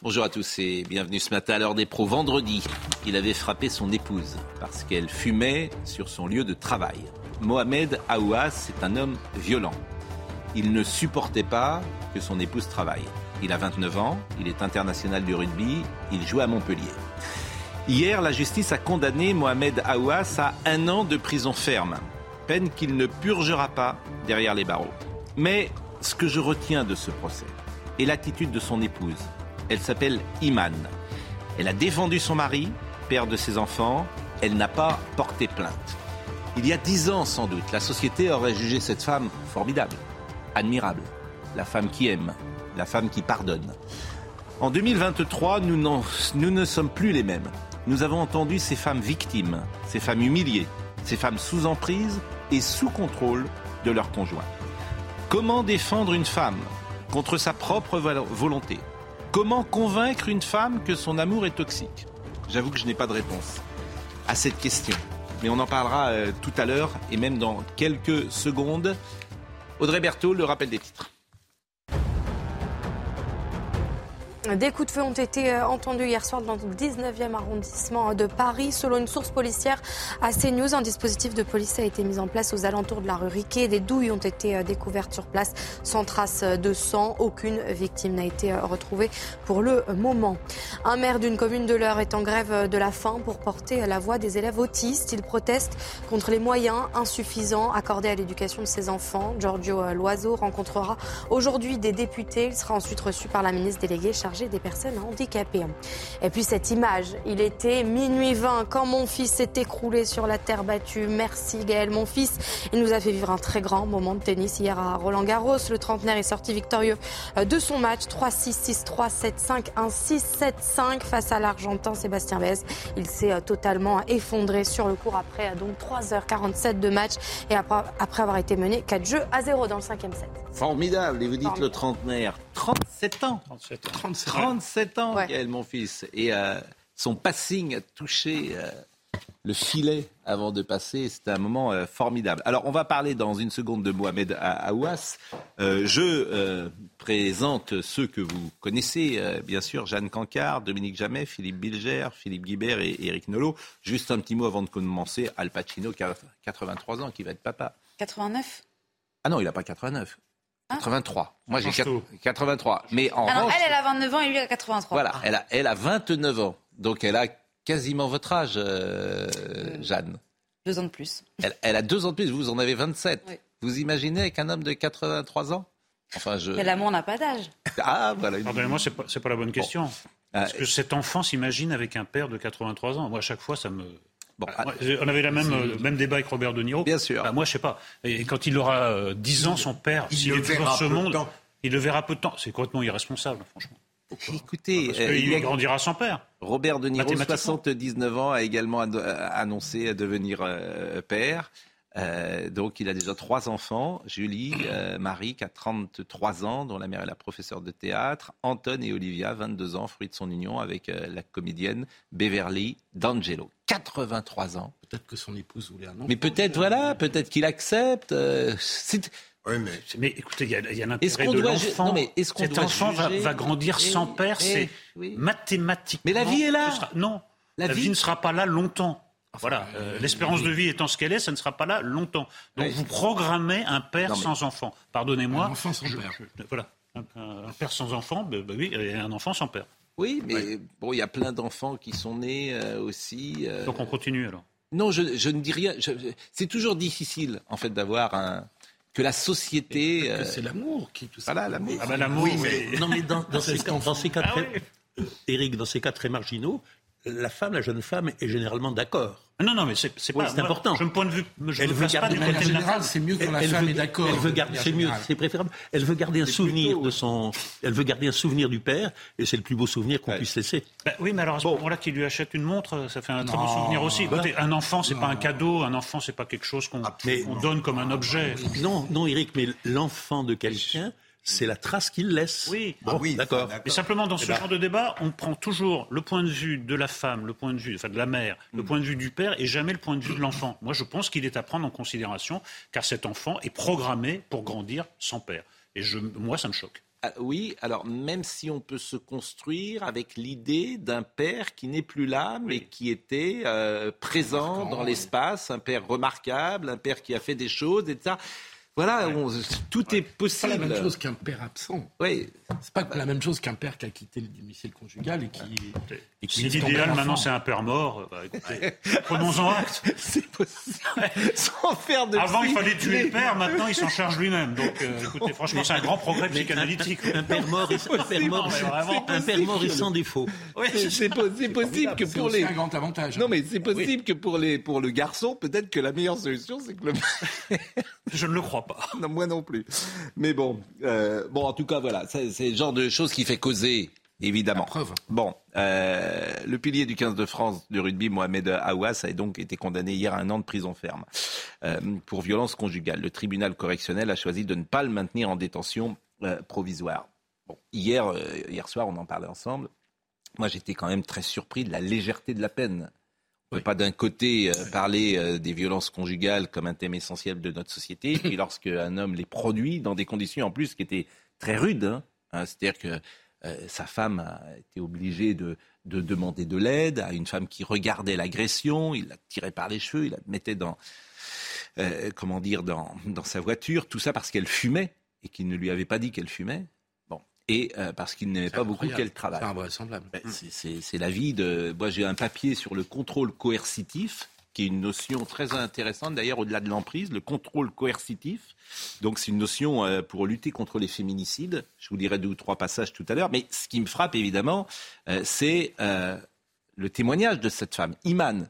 Bonjour à tous et bienvenue ce matin à l'heure des pros. Vendredi, il avait frappé son épouse parce qu'elle fumait sur son lieu de travail. Mohamed Aouas est un homme violent. Il ne supportait pas que son épouse travaille. Il a 29 ans, il est international du rugby, il joue à Montpellier. Hier, la justice a condamné Mohamed Aouas à un an de prison ferme, peine qu'il ne purgera pas derrière les barreaux. Mais ce que je retiens de ce procès est l'attitude de son épouse. Elle s'appelle Iman. Elle a défendu son mari, père de ses enfants. Elle n'a pas porté plainte. Il y a dix ans sans doute, la société aurait jugé cette femme formidable, admirable, la femme qui aime, la femme qui pardonne. En 2023, nous, nous ne sommes plus les mêmes. Nous avons entendu ces femmes victimes, ces femmes humiliées, ces femmes sous emprise et sous contrôle de leur conjoint. Comment défendre une femme contre sa propre vo- volonté? Comment convaincre une femme que son amour est toxique J'avoue que je n'ai pas de réponse à cette question. Mais on en parlera euh, tout à l'heure et même dans quelques secondes. Audrey Berthaud, le rappel des titres. Des coups de feu ont été euh, entendus hier soir dans le 19e arrondissement de Paris. Selon une source policière à CNews, un dispositif de police a été mis en place aux alentours de la rue Riquet. Des douilles ont été euh, découvertes sur place sans trace de sang. Aucune victime n'a été euh, retrouvée pour le moment. Un maire d'une commune de l'Eure est en grève de la faim pour porter la voix des élèves autistes. Il proteste contre les moyens insuffisants accordés à l'éducation de ses enfants. Giorgio euh, Loiseau rencontrera aujourd'hui des députés. Il sera ensuite reçu par la ministre déléguée chargée des personnes handicapées. Et puis cette image, il était minuit 20 quand mon fils s'est écroulé sur la terre battue. Merci Gaël, mon fils. Il nous a fait vivre un très grand moment de tennis hier à Roland Garros. Le trentenaire est sorti victorieux euh, de son match 3-6, 6-3, 7-5, 1-6, 7-5 face à l'Argentin Sébastien Vez. Il s'est euh, totalement effondré sur le court après euh, donc 3h47 de match et après, après avoir été mené 4 jeux à 0 dans le cinquième set. Formidable. Et vous dites le trentenaire. 37 ans. 37 ans, Ouais. Gaël, mon fils. Et euh, son passing a touché euh, le filet avant de passer. C'était un moment euh, formidable. Alors, on va parler dans une seconde de Mohamed Aouas. Euh, je euh, présente ceux que vous connaissez, euh, bien sûr, Jeanne Cancard, Dominique Jamet, Philippe Bilger, Philippe Guibert et Éric Nolot. Juste un petit mot avant de commencer. Al Pacino, qui a 83 ans, qui va être papa. 89 Ah non, il n'a pas 89. Hein 83. Moi, j'ai Change tout. 83. Mais en Alors, elle, elle a 29 ans et lui, a 83. voilà, elle a, elle a 29 ans. Donc, elle a quasiment votre âge, euh, Jeanne. Deux ans de plus. Elle, elle a deux ans de plus, vous en avez 27. Oui. Vous imaginez avec un homme de 83 ans? Enfin, je... Mais l'amour n'a pas d'âge. Ah, voilà. Pardonnez-moi, c'est pas, c'est pas la bonne question. Ah, Est-ce que cet enfant s'imagine avec un père de 83 ans Moi, à chaque fois, ça me. Bon, Bah, ah, moi, on avait la même, euh, même débat avec Robert De Niro. Bien sûr. Bah, moi, je sais pas. Et quand il aura euh, 10 ans, son père, il s'il le est toujours verra ce peu de monde, temps. il le verra peu de temps. C'est complètement irresponsable, franchement. écoutez, Parce euh, il qu'il y a- grandira sans père. Robert De Niro, Mathématiquement. 79 ans, a également euh, annoncé devenir euh, père. Euh, donc, il a déjà trois enfants. Julie, euh, Marie, qui a 33 ans, dont la mère est la professeure de théâtre. Anton et Olivia, 22 ans, fruit de son union avec euh, la comédienne Beverly D'Angelo. 83 ans. Peut-être que son épouse voulait un enfant. Mais peut-être, voilà, peut-être qu'il accepte. euh, c'est- Oui, mais Mais écoutez, il y a, a Est-ce l'intérêt qu'on de doit ju- l'enfant. non, mais est-ce qu'on Cet doit enfant va, grandir Eh, sans père. eh, c'est oui. mathématiquement. Mais la vie est là. sera- non, La la, vie- vie... ne sera pas là longtemps. Voilà, euh, l'espérance de vie étant ce qu'elle est, ça ne sera pas là longtemps. Donc vous programmez un père Non, sans enfant. Pardonnez-moi. Un enfant sans je- père. je- voilà, un, père sans enfant, ben, ben oui, et un enfant sans père. Oui, mais bon, il y a plein d'enfants qui sont nés euh, aussi. euh, Donc on continue alors. Non, je, je ne dis rien. Je- je- c'est toujours difficile, en fait, d'avoir un que la société. Euh, C'est l'amour qui tout ça. voilà, l'amour. Ah bah l'amour, Oui, mais, non, mais dans, dans ces, Cet dans ces cas Ah très, oui. Eric, dans ces cas très marginaux, la femme, la jeune femme, est généralement d'accord. Non, non, mais c'est Oui, pas. c'est important. Je me point de vue. Je Elle me veut pas garder du De la côté manière de la générale, femme. c'est mieux quand la elle femme veut, est d'accord. elle veut de garder, manière c'est mieux, c'est préférable. Elle veut garder un souvenir de son, elle veut garder un souvenir du père, et c'est le plus beau souvenir qu'on Ouais. puisse laisser. Bah oui, mais alors à ce moment-là, qu'il lui achète une montre, ça fait un très beau souvenir aussi. Écoutez, un enfant, c'est pas un cadeau. Un enfant, c'est pas quelque chose qu'on mais- qu'on donne comme un objet. Non, non, Eric, mais l'enfant de quelqu'un, c'est la trace qu'il laisse. Oui. Bon, Ah oui, d'accord. Mais simplement, dans ce ben- genre de débat, on prend toujours le point de vue de la femme, le point de vue, enfin de la mère, le point de vue du père, et jamais le point de vue de l'enfant. Moi, je pense qu'il est à prendre en considération, car cet enfant est programmé pour grandir sans père. Et je, moi, ça me choque. Ah, oui, alors même si on peut se construire avec l'idée d'un père qui n'est plus là, mais qui était euh, présent dans oui. l'espace, un père remarquable, un père qui a fait des choses, etc. Voilà, on- tout est C'est pas possible. la même chose qu'un père absent. Oui, C'est pas la même chose qu'un père qui a quitté le domicile conjugal et qui. et Si l'idéal l'enfant. maintenant c'est un père mort, euh, bah, écoutez, prenons-en acte. c'est possible. Sans faire de Avant il fallait tuer le père, maintenant il s'en charge lui-même. Donc euh, écoutez, franchement c'est un grand progrès psychanalytique. Un, un père mort, est, un père mort, un père mort est sans défaut. Oui, C'est- C'est po- c'est possible que C'est pour les. un grand avantage. Non, mais c'est possible que pour, les, pour le garçon, peut-être que la meilleure solution, c'est que le. je ne le crois pas. non, moi non plus. Mais bon, euh, bon, en tout cas, voilà, c'est c'est le genre de choses qui fait causer, évidemment. La preuve. Bon, euh, le pilier du 15 de France de rugby, Mohamed Aouas, a donc été condamné hier à un an de prison ferme euh, pour violence conjugale. Le tribunal correctionnel a choisi de ne pas le maintenir en détention provisoire. Bon, hier, hier soir, on en parlait ensemble. Moi, j'étais quand même très surpris de la légèreté de la peine. On ne peut pas d'un côté euh, parler euh, des violences conjugales comme un thème essentiel de notre société, puis lorsque un homme les produit dans des conditions en plus qui étaient très rudes, hein, hein, c'est-à-dire que euh, sa femme a été obligée de, de demander de l'aide à une femme qui regardait l'agression, il la tirait par les cheveux, il la mettait dans, comment dire, dans, dans sa voiture, tout ça parce qu'elle fumait et qu'il ne lui avait pas dit qu'elle fumait. Et euh, parce qu'il n'aimait pas beaucoup qu'elle travaille. C'est invraisemblable. Ben, c'est- C'est la vie de. Moi, j'ai un papier sur le contrôle coercitif, qui est une notion très intéressante, d'ailleurs, au-delà de l'emprise, le contrôle coercitif. Donc, c'est une notion euh, pour lutter contre les féminicides. Je vous dirai deux ou trois passages tout à l'heure. Mais ce qui me frappe, évidemment, euh, c'est le témoignage de cette femme, Iman,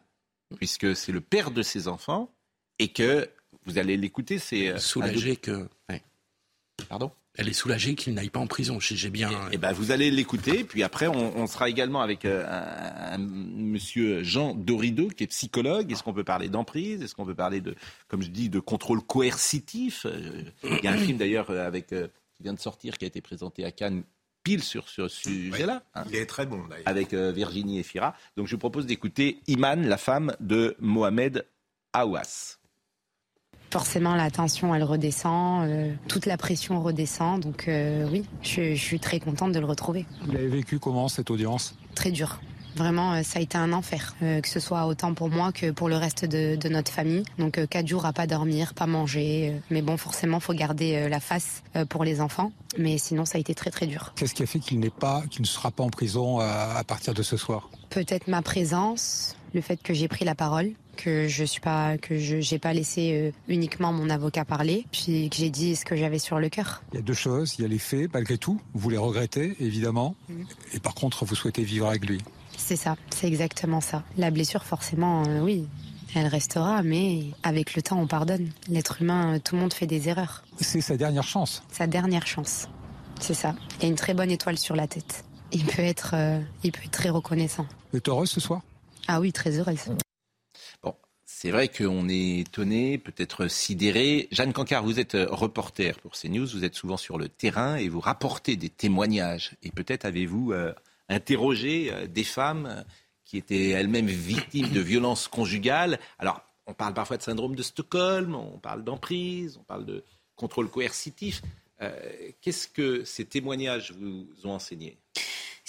puisque c'est le père de ses enfants, et que vous allez l'écouter, c'est. Soulagé que. ouais. Pardon? Elle est soulagée qu'il n'aille pas en prison. J'ai j'ai bien. Eh ben, vous allez l'écouter. Puis après, on, on sera également avec euh, un, un monsieur Jean Dorido, qui est psychologue. Est-ce qu'on peut parler d'emprise? Est-ce qu'on peut parler de, comme je dis, de contrôle coercitif? Euh, Il y a un film d'ailleurs euh, avec euh, qui vient de sortir, qui a été présenté à Cannes, pile sur, ce sujet-là. hein, Il est très bon d'ailleurs. avec euh, Virginie Efira. Donc je vous propose d'écouter Iman, la femme de Mohamed Aouas. Forcément, la tension, elle redescend, euh, toute la pression redescend. Donc euh, oui, je, je suis très contente de le retrouver. Vous l'avez vécu comment cette audience? Très dur. Vraiment, euh, ça a été un enfer, euh, que ce soit autant pour moi que pour le reste de, de notre famille. Donc quatre jours à pas dormir, pas manger. mais bon, forcément, faut garder la face pour les enfants. Mais sinon, ça a été très très dur. Qu'est-ce qui a fait qu'il n'est pas, qu'il ne sera pas en prison à, à partir de ce soir? Peut-être ma présence, le fait que j'ai pris la parole, que je suis pas, que je j'ai pas laissé euh, uniquement mon avocat parler, puis que j'ai dit ce que j'avais sur le cœur. Il y a deux choses. Il y a les faits, malgré tout. Vous les regrettez, évidemment. Mhm. Et par contre, vous souhaitez vivre avec lui. C'est ça, c'est exactement ça. La blessure, forcément, euh, oui, elle restera, mais avec le temps, on pardonne. L'être humain, euh, tout le monde fait des erreurs. C'est sa dernière chance. Sa dernière chance, c'est ça. Il y a une très bonne étoile sur la tête. Il peut être, euh, il peut être très reconnaissant. Vous êtes heureuse ce soir? Ah oui, très heureuse. C'est vrai qu'on est étonné, peut-être sidéré. Jeanne Cancard, vous êtes euh, reporter pour CNews, vous êtes souvent sur le terrain et vous rapportez des témoignages. Et peut-être avez-vous euh, interrogé euh, des femmes qui étaient elles-mêmes victimes de violences conjugales. Alors, on parle parfois de syndrome de Stockholm, on parle d'emprise, on parle de contrôle coercitif. Qu'est-ce que ces témoignages vous ont enseigné?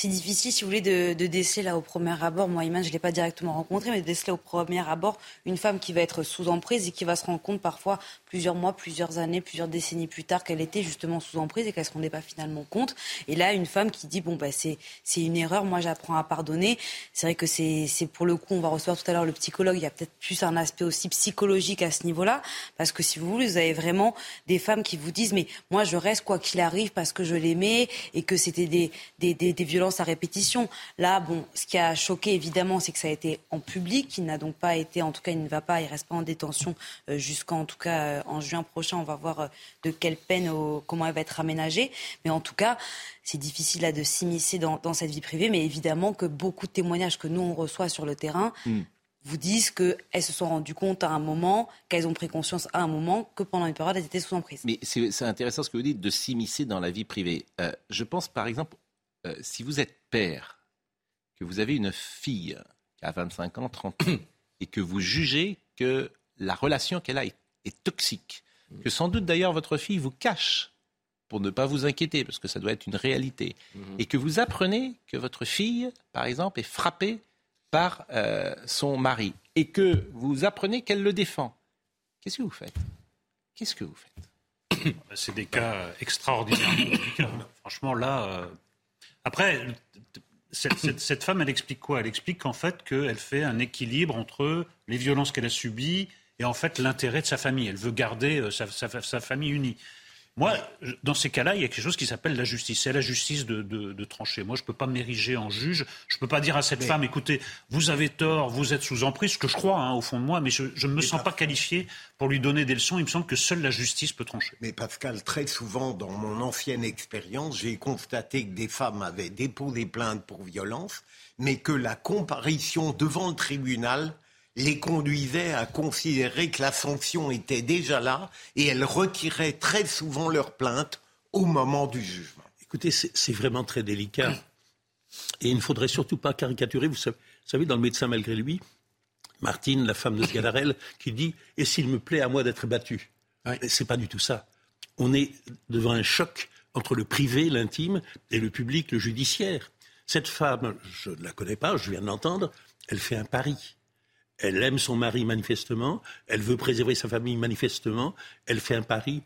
C'est difficile, si vous voulez, de, de, déceler là au premier abord. Moi, Iman, je ne l'ai pas directement rencontré, mais de déceler au premier abord une femme qui va être sous emprise et qui va se rendre compte parfois plusieurs mois, plusieurs années, plusieurs décennies plus tard qu'elle était justement sous emprise et qu'elle se rendait pas finalement compte. Et là, une femme qui dit bon bah c'est une erreur, moi j'apprends à pardonner. C'est vrai que c'est pour le coup, on va recevoir tout à l'heure le psychologue. Il y a peut-être plus un aspect aussi psychologique à ce niveau-là, parce que si vous voulez, vous avez vraiment des femmes qui vous disent mais moi je reste quoi qu'il arrive parce que je l'aimais et que c'était des des, des, des violences à répétition. Là, bon, ce qui a choqué évidemment, c'est que ça a été en public. Il n'a donc pas été, en tout cas, il ne va pas, il reste pas en détention euh, jusqu'en tout cas euh, en juin prochain. On va voir euh, de quelle peine, comment elle va être aménagée. Mais en tout cas, c'est difficile là de s'immiscer dans, cette vie privée. Mais évidemment que beaucoup de témoignages que nous on reçoit sur le terrain. Hmm. vous disent qu'elles se sont rendues compte à un moment, qu'elles ont pris conscience à un moment que pendant une période, elles étaient sous emprise. Mais c'est intéressant ce que vous dites de s'immiscer dans la vie privée. je pense par exemple euh, si vous êtes père, que vous avez une fille qui a 25 ans, 30 ans, et que vous jugez que la relation qu'elle a est, toxique, que sans doute d'ailleurs votre fille vous cache pour ne pas vous inquiéter, parce que ça doit être une réalité, mhm. et que vous apprenez que votre fille, par exemple, est frappée par euh, son mari, et que vous apprenez qu'elle le défend, qu'est-ce que vous faites? Qu'est-ce que vous faites? C'est des cas extraordinairement délicats. Franchement, là, euh, après, cette, femme, elle explique quoi? Elle explique qu'en fait, qu'elle fait un équilibre entre les violences qu'elle a subies et en fait l'intérêt de sa famille. Elle veut garder euh, sa famille unie. Moi, dans ces cas-là, il y a quelque chose qui s'appelle la justice. C'est la justice de, trancher. Moi, je ne peux pas m'ériger en juge. Je ne peux pas dire à cette femme, écoutez, vous avez tort, vous êtes sous emprise, ce que je crois hein, au fond de moi, mais je, ne me sens pas qualifié pour lui donner des leçons. Il me semble que seule la justice peut trancher. Mais Pascal, très souvent, dans mon ancienne expérience, j'ai constaté que des femmes avaient déposé plaintes pour violence, mais que la comparition devant le tribunal les conduisait à considérer que la sanction était déjà là et elles retiraient très souvent leur plainte au moment du jugement. Écoutez, c'est vraiment très délicat. Et il ne faudrait surtout pas caricaturer. Vous savez, dans le médecin malgré lui, Martine, la femme de Sgadarelle, qui dit Et s'il me plaît à moi d'être battu C'est pas du tout ça. On est devant un choc entre le privé, l'intime, et le public, le judiciaire. Cette femme, je ne la connais pas, je viens de l'entendre, elle fait un pari. Elle aime son mari manifestement, elle veut préserver sa famille manifestement, elle fait un pari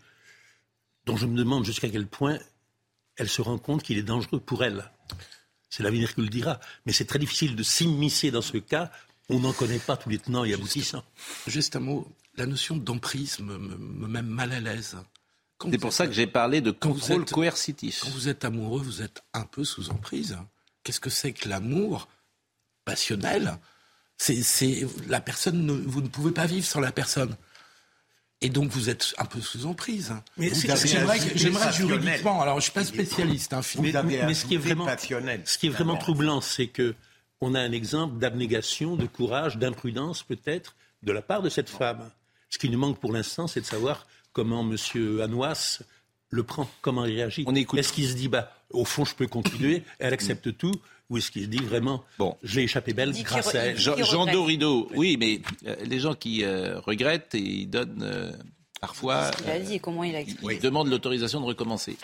dont je me demande jusqu'à quel point elle se rend compte qu'il est dangereux pour elle. C'est l'avenir qui le dira. Mais c'est très difficile de s'immiscer dans ce cas. On n'en connaît pas tous les tenants et aboutissants. Juste un mot. La notion d'emprise me, met mal à l'aise. C'est pour ça que j'ai parlé de contrôle coercitif. Quand vous êtes amoureux, vous êtes un peu sous emprise. Qu'est-ce que c'est que l'amour passionnel c'est la personne, vous ne pouvez pas vivre sans la personne. Et donc vous êtes un peu sous emprise. Mais j'aimerais juridiquement, alors je suis pas spécialiste, hein, mais, ce qui est vraiment, ce qui est vraiment troublant, c'est que on a un exemple d'abnégation, de courage, d'imprudence peut-être de la part de cette femme. Ce qui nous manque pour l'instant, c'est de savoir comment M. Anouas le prend, comment il réagit. Est-ce qu'il se dit, bah, au fond, je peux continuer, elle accepte tout, ou est-ce qu'il dit vraiment, bon, j'ai échappé belle grâce à elle Jean, Dorido, oui, mais euh, les gens qui euh, regrettent et ils donnent euh, parfois. Ce qu'il a dit et comment il a expliqué. Ils demandent l'autorisation de recommencer.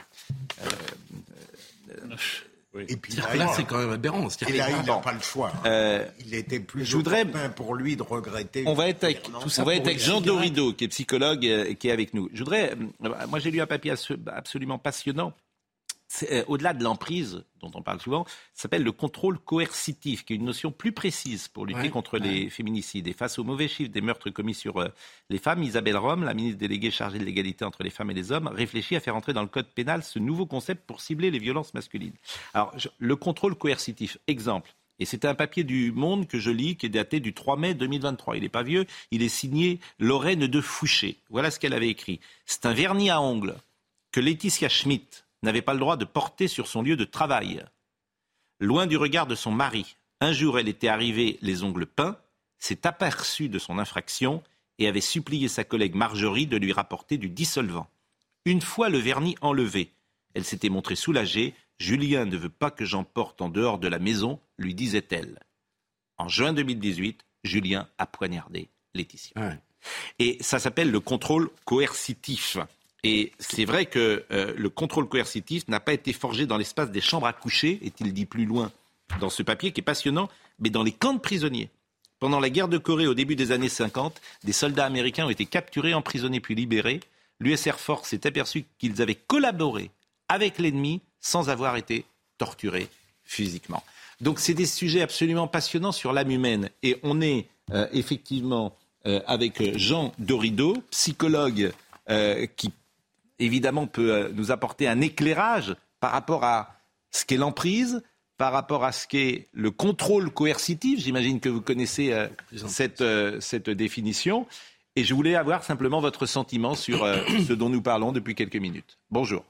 Et puis là, c'est quand même aberrant. Et là, il n'a pas le choix. il était plus je voudrais... pour lui de regretter. On va être avec, on va être avec Jean Dorido, qui est psychologue et qui est avec nous. Je voudrais, moi j'ai lu un papier absolument passionnant euh, au-delà de l'emprise dont on parle souvent, s'appelle le contrôle coercitif, qui est une notion plus précise pour lutter contre les féminicides. Et face aux mauvais chiffres des meurtres commis sur euh, les femmes, Isabelle Rome, la ministre déléguée chargée de l'égalité entre les femmes et les hommes, réfléchit à faire entrer dans le code pénal ce nouveau concept pour cibler les violences masculines. Alors, le contrôle coercitif, exemple. Et c'est un papier du Monde que je lis, qui est daté du 3 mai 2023. Il n'est pas vieux, il est signé Lorraine de Fouché. Voilà ce qu'elle avait écrit. C'est un vernis à ongles que Laetitia Schmidt, n'avait pas le droit de porter sur son lieu de travail. Loin du regard de son mari, un jour elle était arrivée les ongles peints, s'est aperçue de son infraction et avait supplié sa collègue Marjorie de lui rapporter du dissolvant. Une fois le vernis enlevé, elle s'était montrée soulagée. Julien ne veut pas que j'emporte en dehors de la maison, lui disait-elle. En juin 2018, Julien a poignardé Laetitia. Et ça s'appelle le contrôle coercitif. Et c'est vrai que euh, le contrôle coercitif n'a pas été forgé dans l'espace des chambres à coucher, est-il dit plus loin dans ce papier qui est passionnant, mais dans les camps de prisonniers. Pendant la guerre de Corée au début des années 50, des soldats américains ont été capturés, emprisonnés puis libérés. L'US Air Force s'est aperçu qu'ils avaient collaboré avec l'ennemi sans avoir été torturés physiquement. Donc c'est des sujets absolument passionnants sur l'âme humaine. Et on est euh, effectivement euh, avec Jean Dorido, psychologue qui évidemment, peut euh, nous apporter un éclairage par rapport à ce qu'est l'emprise, par rapport à ce qu'est le contrôle coercitif. J'imagine que vous connaissez euh, cette, euh, cette définition. Et je voulais avoir simplement votre sentiment sur ce dont nous parlons depuis quelques minutes. Bonjour.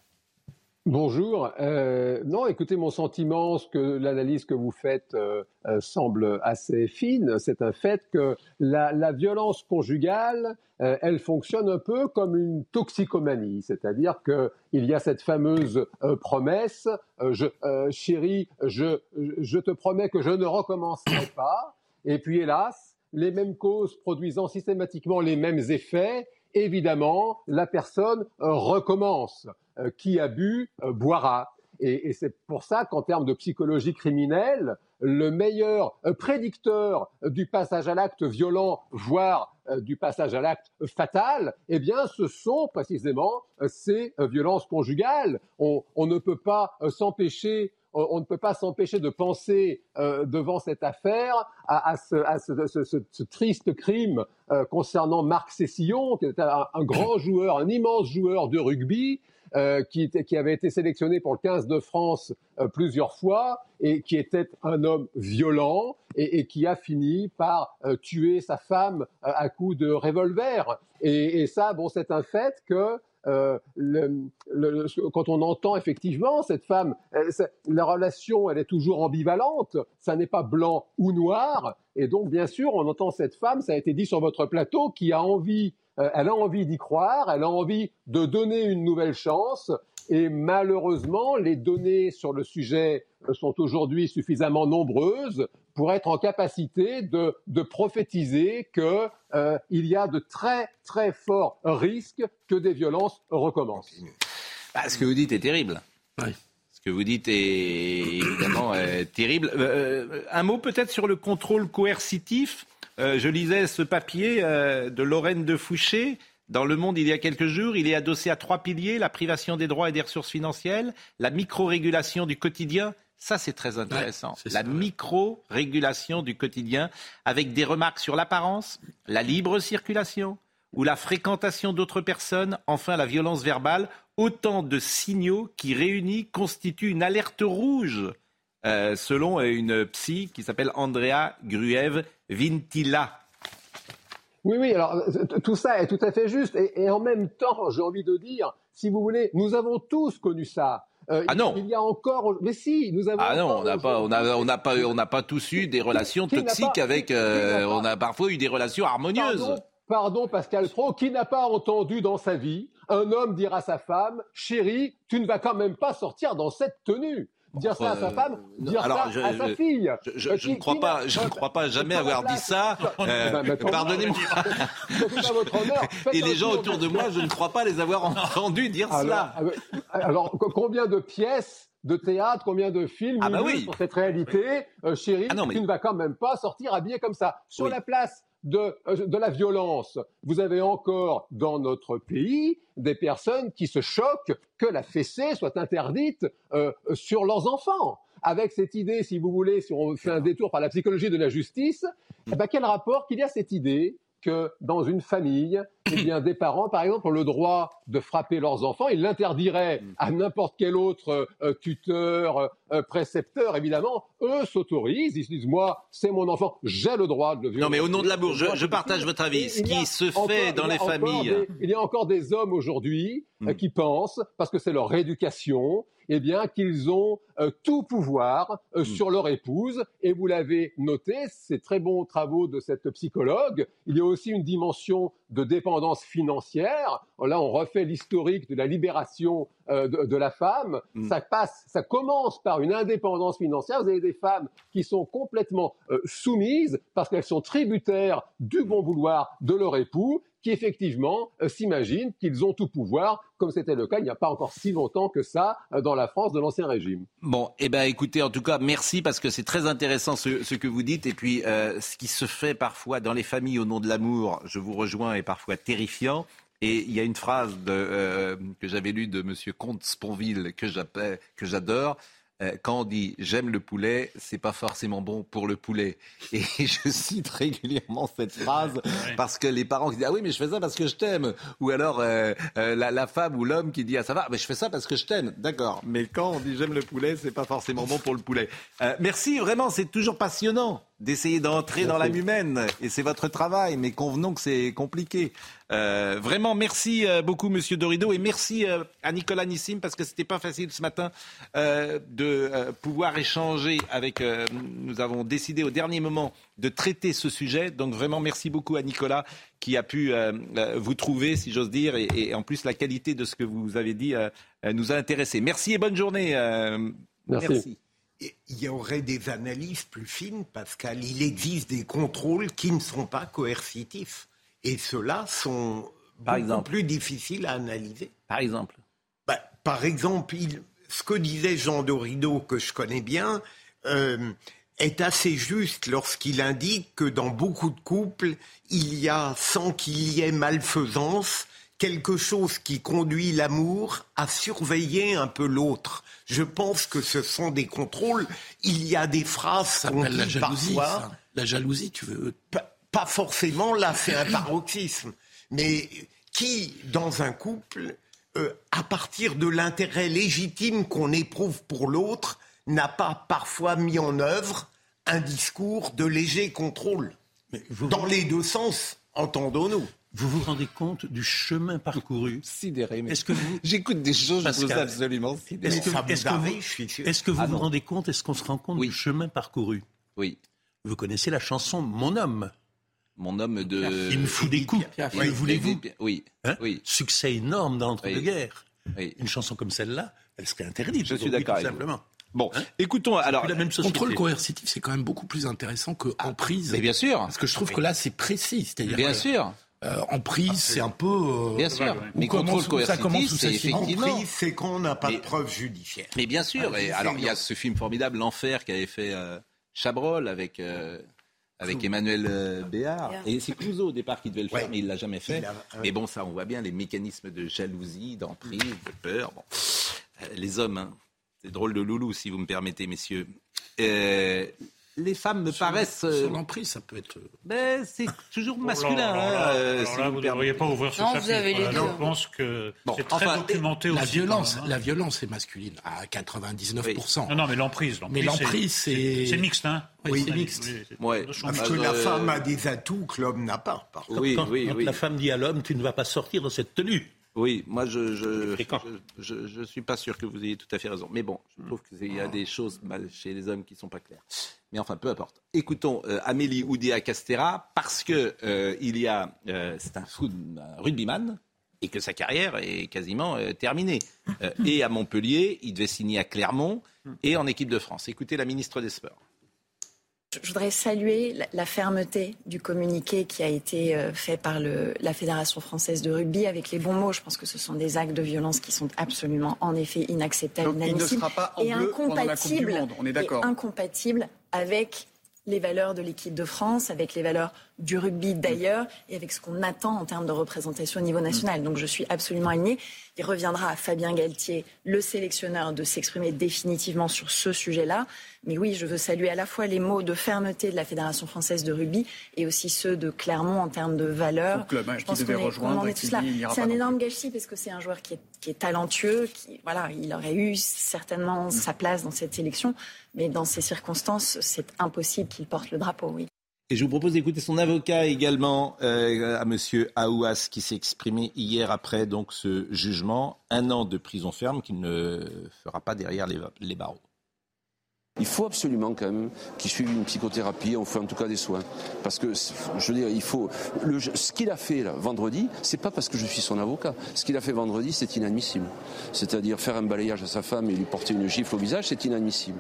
Bonjour. Euh, non, écoutez, mon sentiment, ce que l'analyse que vous faites euh, euh, semble assez fine. C'est un fait que la, la violence conjugale, euh, elle fonctionne un peu comme une toxicomanie, c'est-à-dire que il y a cette fameuse euh, promesse je, chérie, je, je te promets que je ne recommencerai pas. Et puis, hélas, les mêmes causes produisant systématiquement les mêmes effets, évidemment, la personne recommence. Euh, qui a bu euh, boira. Et, c'est pour ça qu'en termes de psychologie criminelle, le meilleur euh, prédicteur du passage à l'acte violent, voire du passage à l'acte fatal, eh bien, ce sont précisément ces violences conjugales. On, ne peut pas s'empêcher on ne peut pas s'empêcher de penser devant cette affaire à, ce, triste crime concernant Marc Cessillon, qui était un, grand joueur, un immense joueur de rugby, euh, qui, qui, avait été sélectionné pour le 15 de France euh, plusieurs fois et qui était un homme violent et, et qui a fini par euh, tuer sa femme à coups de revolver. Et, et ça, bon, c'est un fait que le, quand on entend effectivement cette femme, la relation, elle est toujours ambivalente, ça n'est pas blanc ou noir, et donc bien sûr, on entend cette femme, ça a été dit sur votre plateau, qui a envie euh, elle a envie d'y croire, elle a envie de donner une nouvelle chance. Et malheureusement, les données sur le sujet euh, sont aujourd'hui suffisamment nombreuses pour être en capacité de, prophétiser qu'il euh, y a de très très forts risques que des violences recommencent. Bah, ce que vous dites est terrible. Ce que vous dites est évidemment terrible. un mot peut-être sur le contrôle coercitif. Euh, je lisais ce papier euh, de Lorraine de Fouché dans Le Monde il y a quelques jours. Il est adossé à trois piliers la privation des droits et des ressources financières, la micro-régulation du quotidien. Ça, c'est très intéressant. la micro-régulation du quotidien, avec des remarques sur l'apparence, la libre circulation ou la fréquentation d'autres personnes, enfin la violence verbale, autant de signaux qui réunis constituent une alerte rouge euh, selon une psy qui s'appelle Andrea Gruev Vintila. Oui, oui, alors tout ça est tout à fait juste. Et, en même temps, j'ai envie de dire, si vous voulez, nous avons tous connu ça. Euh, ah non. Il y a encore, mais si, nous avons. Ah non, on n'a pas, on a, on n'a pas, on n'a pas tous eu des relations toxiques avec. Euh, on a parfois eu des relations harmonieuses. Pardon, pardon Pascal Pro, qui n'a pas entendu dans sa vie un homme dire à sa femme, chérie, tu ne vas quand même pas sortir dans cette tenue dire ça à sa femme, dire ça à sa fille. Je, ne crois pas, je ne crois pas jamais avoir dit ça. Euh, pardonnez-moi. Et les gens autour de moi, je ne crois pas les avoir entendus dire cela. Alors, combien de pièces de théâtre, combien de films ah bah oui. sur cette réalité, euh, chérie, ah tu ne vas quand même pas sortir habillé comme ça. Sur la place de, euh, de la violence. Vous avez encore dans notre pays des personnes qui se choquent que la fessée soit interdite euh, sur leurs enfants. Avec cette idée, si vous voulez, si on fait un détour par la psychologie de la justice, eh ben, quel rapport qu'il y a cette idée que dans une famille, eh bien, des parents, par exemple, ont le droit de frapper leurs enfants. Ils l'interdiraient à n'importe quel autre euh, tuteur, euh, précepteur, évidemment. Eux s'autorisent. Ils se disent, moi, c'est mon enfant, j'ai le droit de le violer. Non, mais au nom de l'amour, je, je partage votre avis. Ce qui se fait dans les familles. il y a encore des hommes aujourd'hui euh, hmm. qui pensent, parce que c'est leur éducation, eh bien, qu'ils ont euh, tout pouvoir euh, hmm. sur leur épouse. Et vous l'avez noté, ces très bons travaux de cette psychologue, il y a aussi une dimension de dépendance financière. Là, on refait l'historique de la libération euh, de, la femme. Hmm. Ça passe, ça commence par une indépendance financière. Vous avez des femmes qui sont complètement soumises parce qu'elles sont tributaires du bon vouloir de leur époux qui effectivement euh, s'imaginent qu'ils ont tout pouvoir, comme c'était le cas il n'y a pas encore si longtemps que ça euh, dans la France de l'Ancien Régime. Bon, eh ben écoutez, en tout cas, merci parce que c'est très intéressant ce, que vous dites. Et puis, euh, ce qui se fait parfois dans les familles au nom de l'amour, je vous rejoins, est parfois terrifiant. Et il y a une phrase euh, que j'avais lue de M. Comte Sponville que j'adore. Euh, quand on dit j'aime le poulet, c'est pas forcément bon pour le poulet. Et je cite régulièrement cette phrase parce que les parents qui disent ah oui mais je fais ça parce que je t'aime, ou alors euh, euh, la, la, femme ou l'homme qui dit ah ça va mais je fais ça parce que je t'aime, d'accord. Mais quand on dit j'aime le poulet, c'est pas forcément bon pour le poulet. merci vraiment, c'est toujours passionnant d'essayer d'entrer dans l'âme humaine. Et c'est votre travail, mais convenons que c'est compliqué. Euh, vraiment, merci euh, beaucoup, Monsieur Dorido, et merci euh, à Nicolas Nissim, parce que c'était pas facile ce matin euh, de pouvoir échanger avec. nous avons décidé au dernier moment de traiter ce sujet. Donc vraiment, merci beaucoup à Nicolas qui a pu vous trouver, si j'ose dire, et, et, en plus la qualité de ce que vous avez dit nous a intéressés. Merci et bonne journée. merci. merci il y aurait des analyses plus fines, Pascal. Il existe des contrôles qui ne sont pas coercitifs. Et ceux-là sont par exemple. plus difficiles à analyser. Par exemple ben, Par exemple, ce que disait Jean Dorido, que je connais bien, euh, est assez juste lorsqu'il indique que dans beaucoup de couples, il y a, sans qu'il y ait malfaisance, quelque chose qui conduit l'amour à surveiller un peu l'autre. Je pense que ce sont des contrôles. Il y a des phrases qu'on dit la jalousie, parfois. La jalousie, tu veux pas, forcément. Là, c'est un paroxysme. Mais qui, dans un couple, euh, à partir de l'intérêt légitime qu'on éprouve pour l'autre, n'a pas parfois mis en œuvre un discours de léger contrôle? Dans les deux sens, entendons-nous. Vous vous rendez compte du chemin parcouru Sidéré. Est-ce que vous j'écoute des choses je trouve absolument sidéré. Est-ce que, est que, vous, est que vous, ah vous rendez compte Est-ce qu'on se rend compte du chemin parcouru Oui. Vous connaissez la chanson Mon homme mon homme de. Il me fout des coups. Oui, voulez-vous Oui. Hein oui. Succès énorme dans l'entre-deux-guerres. Oui. Une chanson comme celle-là, elle serait interdite. Je suis d'accord. Simplement. Bon, hein écoutons alors. La même contrôle coercitif, c'est quand même beaucoup plus intéressant que emprise. Mais bien sûr. Parce que je trouve que là, c'est précis. Bien sûr. Euh, en prise, c'est un peu. Euh, bien sûr. Mais contrôle coercitif, c'est effectivement. En prise, c'est quand on n'a pas de preuves judiciaires. Mais bien sûr. Ah, et alors, il y a ce film formidable, L'Enfer, qui avait fait euh, Chabrol avec. Euh, avec Emmanuel Béard. Et c'est Clouseau au départ qui devait le faire, mais il l'a jamais fait. Mais bon, ça, on voit bien les mécanismes de jalousie, d'emprise, de peur. Bon. les hommes, hein. c'est drôle de loulou, si vous me permettez, messieurs les femmes me paraissent. Euh, sur l'emprise, ça peut être. Euh, ben, c'est toujours oh masculin. Hein, euh, vous ne devriez pas ouvrir ce non, Vous avez les deux. Je pense que c'est très documenté la aussi. Violence, hein. La violence est masculine à 99%. Non, non, mais l'emprise. Mais l'emprise, c'est. C'est mixte, hein oui, c'est mixte. Ouais. Parce que la femme a des atouts que l'homme n'a pas. Par oui, quand, oui, quand la femme dit à l'homme, tu ne vas pas sortir de cette tenue. Oui, moi je je, je je, suis pas sûr que vous ayez tout à fait raison. Mais bon, je trouve qu'il y a des choses chez les hommes qui sont pas claires. Mais enfin, peu importe. Écoutons euh, Amélie Oudéa Castera parce que euh, il y a, euh, c'est un, un, rugbyman et que sa carrière est quasiment terminée. et à Montpellier, il devait signer à Clermont et en équipe de France. Écoutez la ministre des Sports. Je voudrais saluer la fermeté du communiqué qui a été euh, fait par le, la Fédération française de rugby avec les bons mots. Je pense que ce sont des actes de violence qui sont absolument, en effet, inacceptables, inadmissibles et incompatibles, et incompatibles avec les valeurs de l'équipe de France, avec les valeurs du rugby d'ailleurs et avec ce qu'on attend en termes de représentation au niveau national. Donc je suis absolument alignée. Il reviendra à Fabien Galtier, le sélectionneur, de s'exprimer définitivement sur ce sujet-là. Mais oui, je veux saluer à la fois les mots de fermeté de la Fédération française de rugby et aussi ceux de Clermont en termes de valeurs. Club, hein, je pense qu'on est, tous là. C'est un énorme gâchis parce que c'est un joueur qui est, qui est, talentueux, qui voilà, il aurait eu certainement sa place dans cette sélection, mais dans ces circonstances, c'est impossible qu'il porte le drapeau. Oui. Et je vous propose d'écouter son avocat également, euh, à Monsieur Aouas, qui s'est exprimé hier après donc ce jugement, un an de prison ferme qu'il ne fera pas derrière les barreaux. Il faut absolument quand même qu'il suive une psychothérapie, on fait en tout cas des soins. Parce que, je veux dire, il faut. Ce qu'il a fait là, vendredi, c'est pas parce que je suis son avocat. Ce qu'il a fait vendredi, c'est inadmissible. C'est-à-dire faire un balayage à sa femme et lui porter une gifle au visage, c'est inadmissible.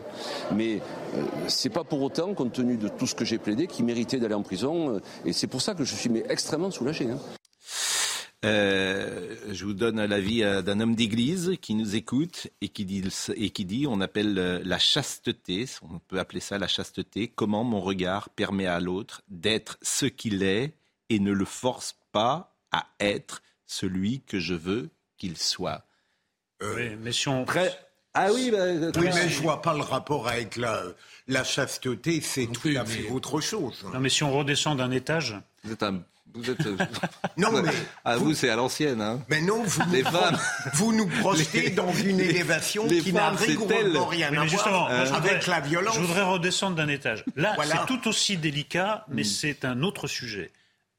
Mais euh, c'est pas pour autant, compte tenu de tout ce que j'ai plaidé, qu'il méritait d'aller en prison. Euh, et c'est pour ça que je suis mais extrêmement soulagé. Hein. Euh, je vous donne l'avis euh, d'un homme d'église qui nous écoute et qui dit, et qui dit on appelle euh, la chasteté, on peut appeler ça la chasteté, comment mon regard permet à l'autre d'être ce qu'il est et ne le force pas à être celui que je veux qu'il soit? oui, mais si on... Ah oui, bah, oui mais je vois pas le rapport avec la, la chasteté, c'est tout à fait autre chose. Non, mais si on redescend d'un étage... Vous êtes un vous êtes. Euh, non, mais. À vous, c'est à l'ancienne. Hein. Mais non, vous, les nous, femmes, vous nous projetez dans une élévation qui n'a rigoureusement rien à voir avec la violence. Je voudrais redescendre d'un étage. Là, c'est tout aussi délicat, mais mm. c'est un autre sujet.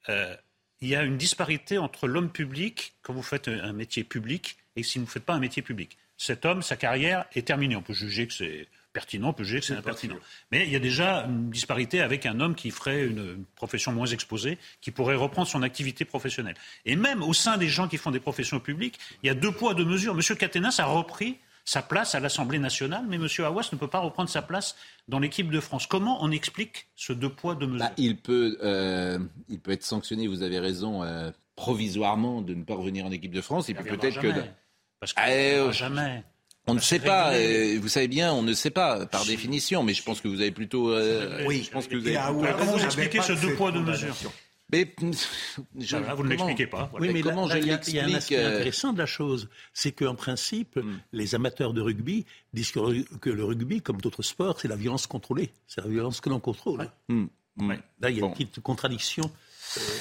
Euh, il y a une disparité entre l'homme public, quand vous faites un métier public, et si vous ne faites pas un métier public. Cet homme, sa carrière est terminée. On peut juger que c'est pertinent, peut juger que c'est impertinent. Mais il y a déjà une disparité avec un homme qui ferait une, profession moins exposée, qui pourrait reprendre son activité professionnelle. Et même au sein des gens qui font des professions publiques, il y a deux poids, deux mesures. Monsieur Caténas a repris sa place à l'Assemblée nationale, mais M. Hawass ne peut pas reprendre sa place dans l'équipe de France. Comment on explique ce deux poids, deux mesures? Bah, il, peut, euh, il peut être sanctionné, vous avez raison, euh, provisoirement de ne pas revenir en équipe de France. Il, peut peut-être que... Parce que ah, jamais. On ne sait pas, euh, vous savez bien, on ne sait pas par définition, mais je pense que vous avez plutôt. Euh, oui, je pense que vous avez. Comment vous expliquez ce deux poids deux mesures mais je, vous ne l'expliquez pas. Oui, mais comment je il y, a un aspect euh, intéressant de la chose, c'est qu'en principe, hmm. les amateurs de rugby disent que, le rugby, comme d'autres sports, c'est la violence contrôlée, c'est la violence que l'on contrôle. Hmm. Là, il y a une petite contradiction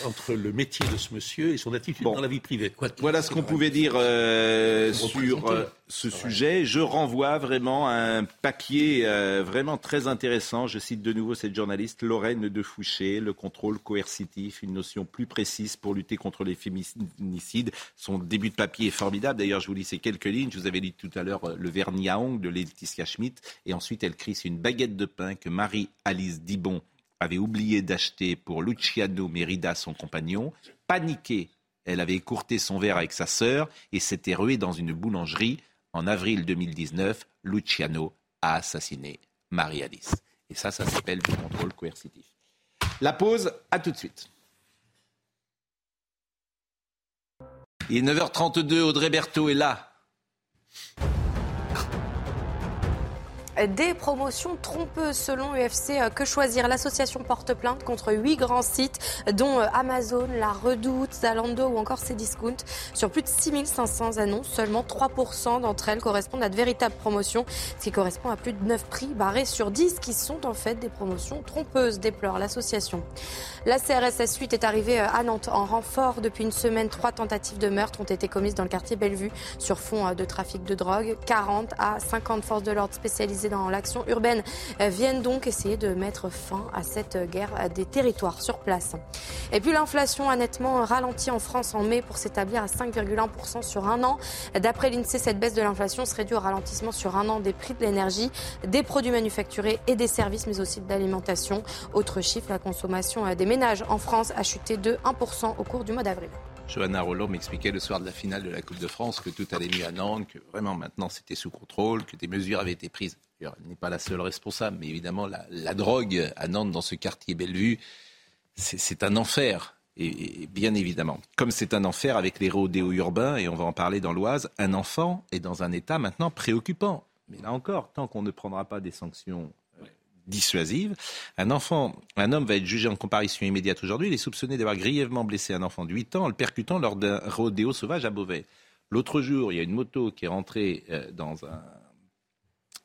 entre le métier de ce monsieur et son attitude dans la vie privée. voilà ce qu'on pouvait dire euh, sur euh, ce sujet. Je renvoie vraiment à un papier vraiment très intéressant. Je cite de nouveau cette journaliste, Lorraine de Fouché, le contrôle coercitif, une notion plus précise pour lutter contre les féminicides. Son début de papier est formidable. D'ailleurs, je vous lis ces quelques lignes. Je vous avais lu tout à l'heure le Verniaong de Laetitia Schmidt. Et ensuite, elle crie, c'est une baguette de pain que Marie-Alice Dibon avait oublié d'acheter pour Luciano Merida, son compagnon. Paniquée, elle avait écourté son verre avec sa sœur et s'était ruée dans une boulangerie. En avril 2019, Luciano a assassiné Marie-Alice. Et ça, ça s'appelle du contrôle coercitif. La pause, à tout de suite. Il est 9h32, Audrey Berthaud est là. Des promotions trompeuses selon UFC euh, Que Choisir. L'association porte plainte contre huit grands sites dont euh, Amazon, La Redoute, Zalando ou encore Cdiscount. Sur plus de 6500 annonces, seulement 3% d'entre elles correspondent à de véritables promotions, ce qui correspond à plus de 9 prix barrés sur 10 qui sont en fait des promotions trompeuses, déplore l'association. La CRSS 8 est arrivée euh, à Nantes en renfort depuis une semaine. Trois tentatives de meurtre ont été commises dans le quartier Bellevue sur fond de trafic de drogue. 40 à 50 forces de l'ordre spécialisées dans l'action urbaine euh, viennent donc essayer de mettre fin à cette guerre des territoires sur place. Et puis l'inflation a nettement ralenti en France en mai pour s'établir à 5,1% sur un an. D'après l'INSEE, cette baisse de l'inflation serait due au ralentissement sur un an des prix de l'énergie, des produits manufacturés et des services, mais aussi de l'alimentation. Autre chiffre, la consommation des ménages en France a chuté de 1% au cours du mois d'avril. Johanna Roland m'expliquait le soir de la finale de la Coupe de France que tout allait mieux à Nantes, que vraiment maintenant c'était sous contrôle, que des mesures avaient été prises. Elle n'est pas la seule responsable, mais évidemment la, drogue à Nantes dans ce quartier Bellevue, c'est un enfer. Bien évidemment, comme c'est un enfer avec les rodéos urbains, et on va en parler dans l'Oise, un enfant est dans un état maintenant préoccupant. Mais là encore, tant qu'on ne prendra pas des sanctions dissuasive. Un enfant, un homme va être jugé en comparution immédiate aujourd'hui. Il est soupçonné d'avoir grièvement blessé un enfant de 8 ans en le percutant lors d'un rodéo sauvage à Beauvais. L'autre jour, il y a une moto qui est rentrée euh, dans un,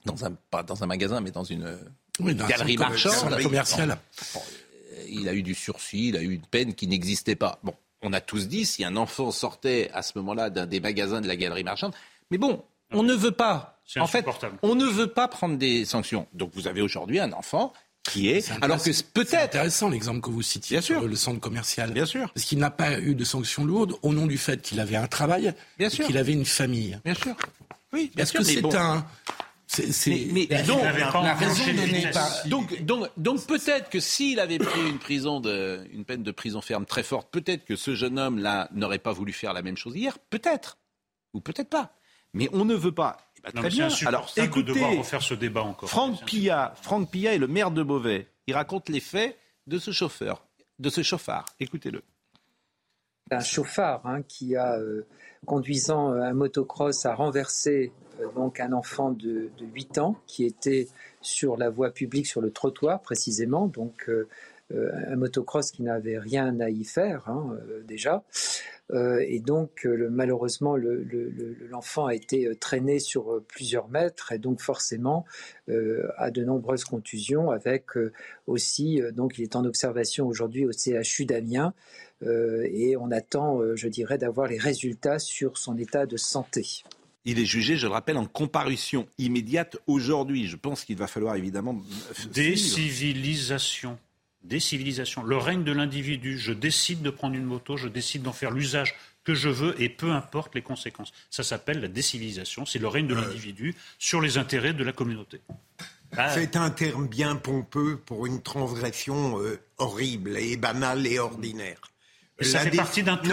dans un, pas dans un magasin, mais dans une, galerie marchande. commerciale. Euh, il a eu du sursis, il a eu une peine qui n'existait pas. Bon, on a tous dit si un enfant sortait à ce moment-là d'un des magasins de la galerie marchande, mais bon, on ne veut pas en fait, on ne veut pas prendre des sanctions. Donc vous avez aujourd'hui un enfant qui est, alors que peut-être c'est intéressant l'exemple que vous citiez sur le centre commercial. Bien sûr. Parce qu'il n'a pas eu de sanctions lourdes au nom du fait qu'il avait un travail, et qu'il avait une famille. Bien sûr. Oui, bien sûr. que c'est un c'est, mais, donc, la raison donnée par... donc, donc, donc peut-être que s'il avait pris une prison de, une peine de prison ferme très forte, peut-être que ce jeune homme-là n'aurait pas voulu faire la même chose hier, peut-être, ou peut-être pas. Mais on ne veut pas. Bah, très bien. Alors, écoutez, de devoir refaire ce débat encore. Franck Pilla, Franck Pilla est le maire de Beauvais. Il raconte les faits de ce chauffeur, de ce chauffard. Écoutez-le. Un chauffard hein, qui a, conduisant un motocross, a renversé donc un enfant de, de, 8 ans qui était sur la voie publique, sur le trottoir précisément, donc un motocross qui n'avait rien à y faire hein, déjà. Euh, et donc, euh, malheureusement, l'enfant a été euh, traîné sur plusieurs mètres et donc forcément a de nombreuses contusions avec aussi, donc il est en observation aujourd'hui au CHU d'Amiens et on attend, je dirais, d'avoir les résultats sur son état de santé. Il est jugé, je le rappelle, en comparution immédiate aujourd'hui. Je pense qu'il va falloir évidemment... Décivilisation des civilisations, le règne de l'individu. Je décide de prendre une moto, je décide d'en faire l'usage que je veux et peu importe les conséquences. Ça s'appelle la décivilisation, c'est le règne de l'individu sur les intérêts de la communauté. Ah. C'est un terme bien pompeux pour une transgression euh, horrible et banale et ordinaire. ça fait partie d'un tout.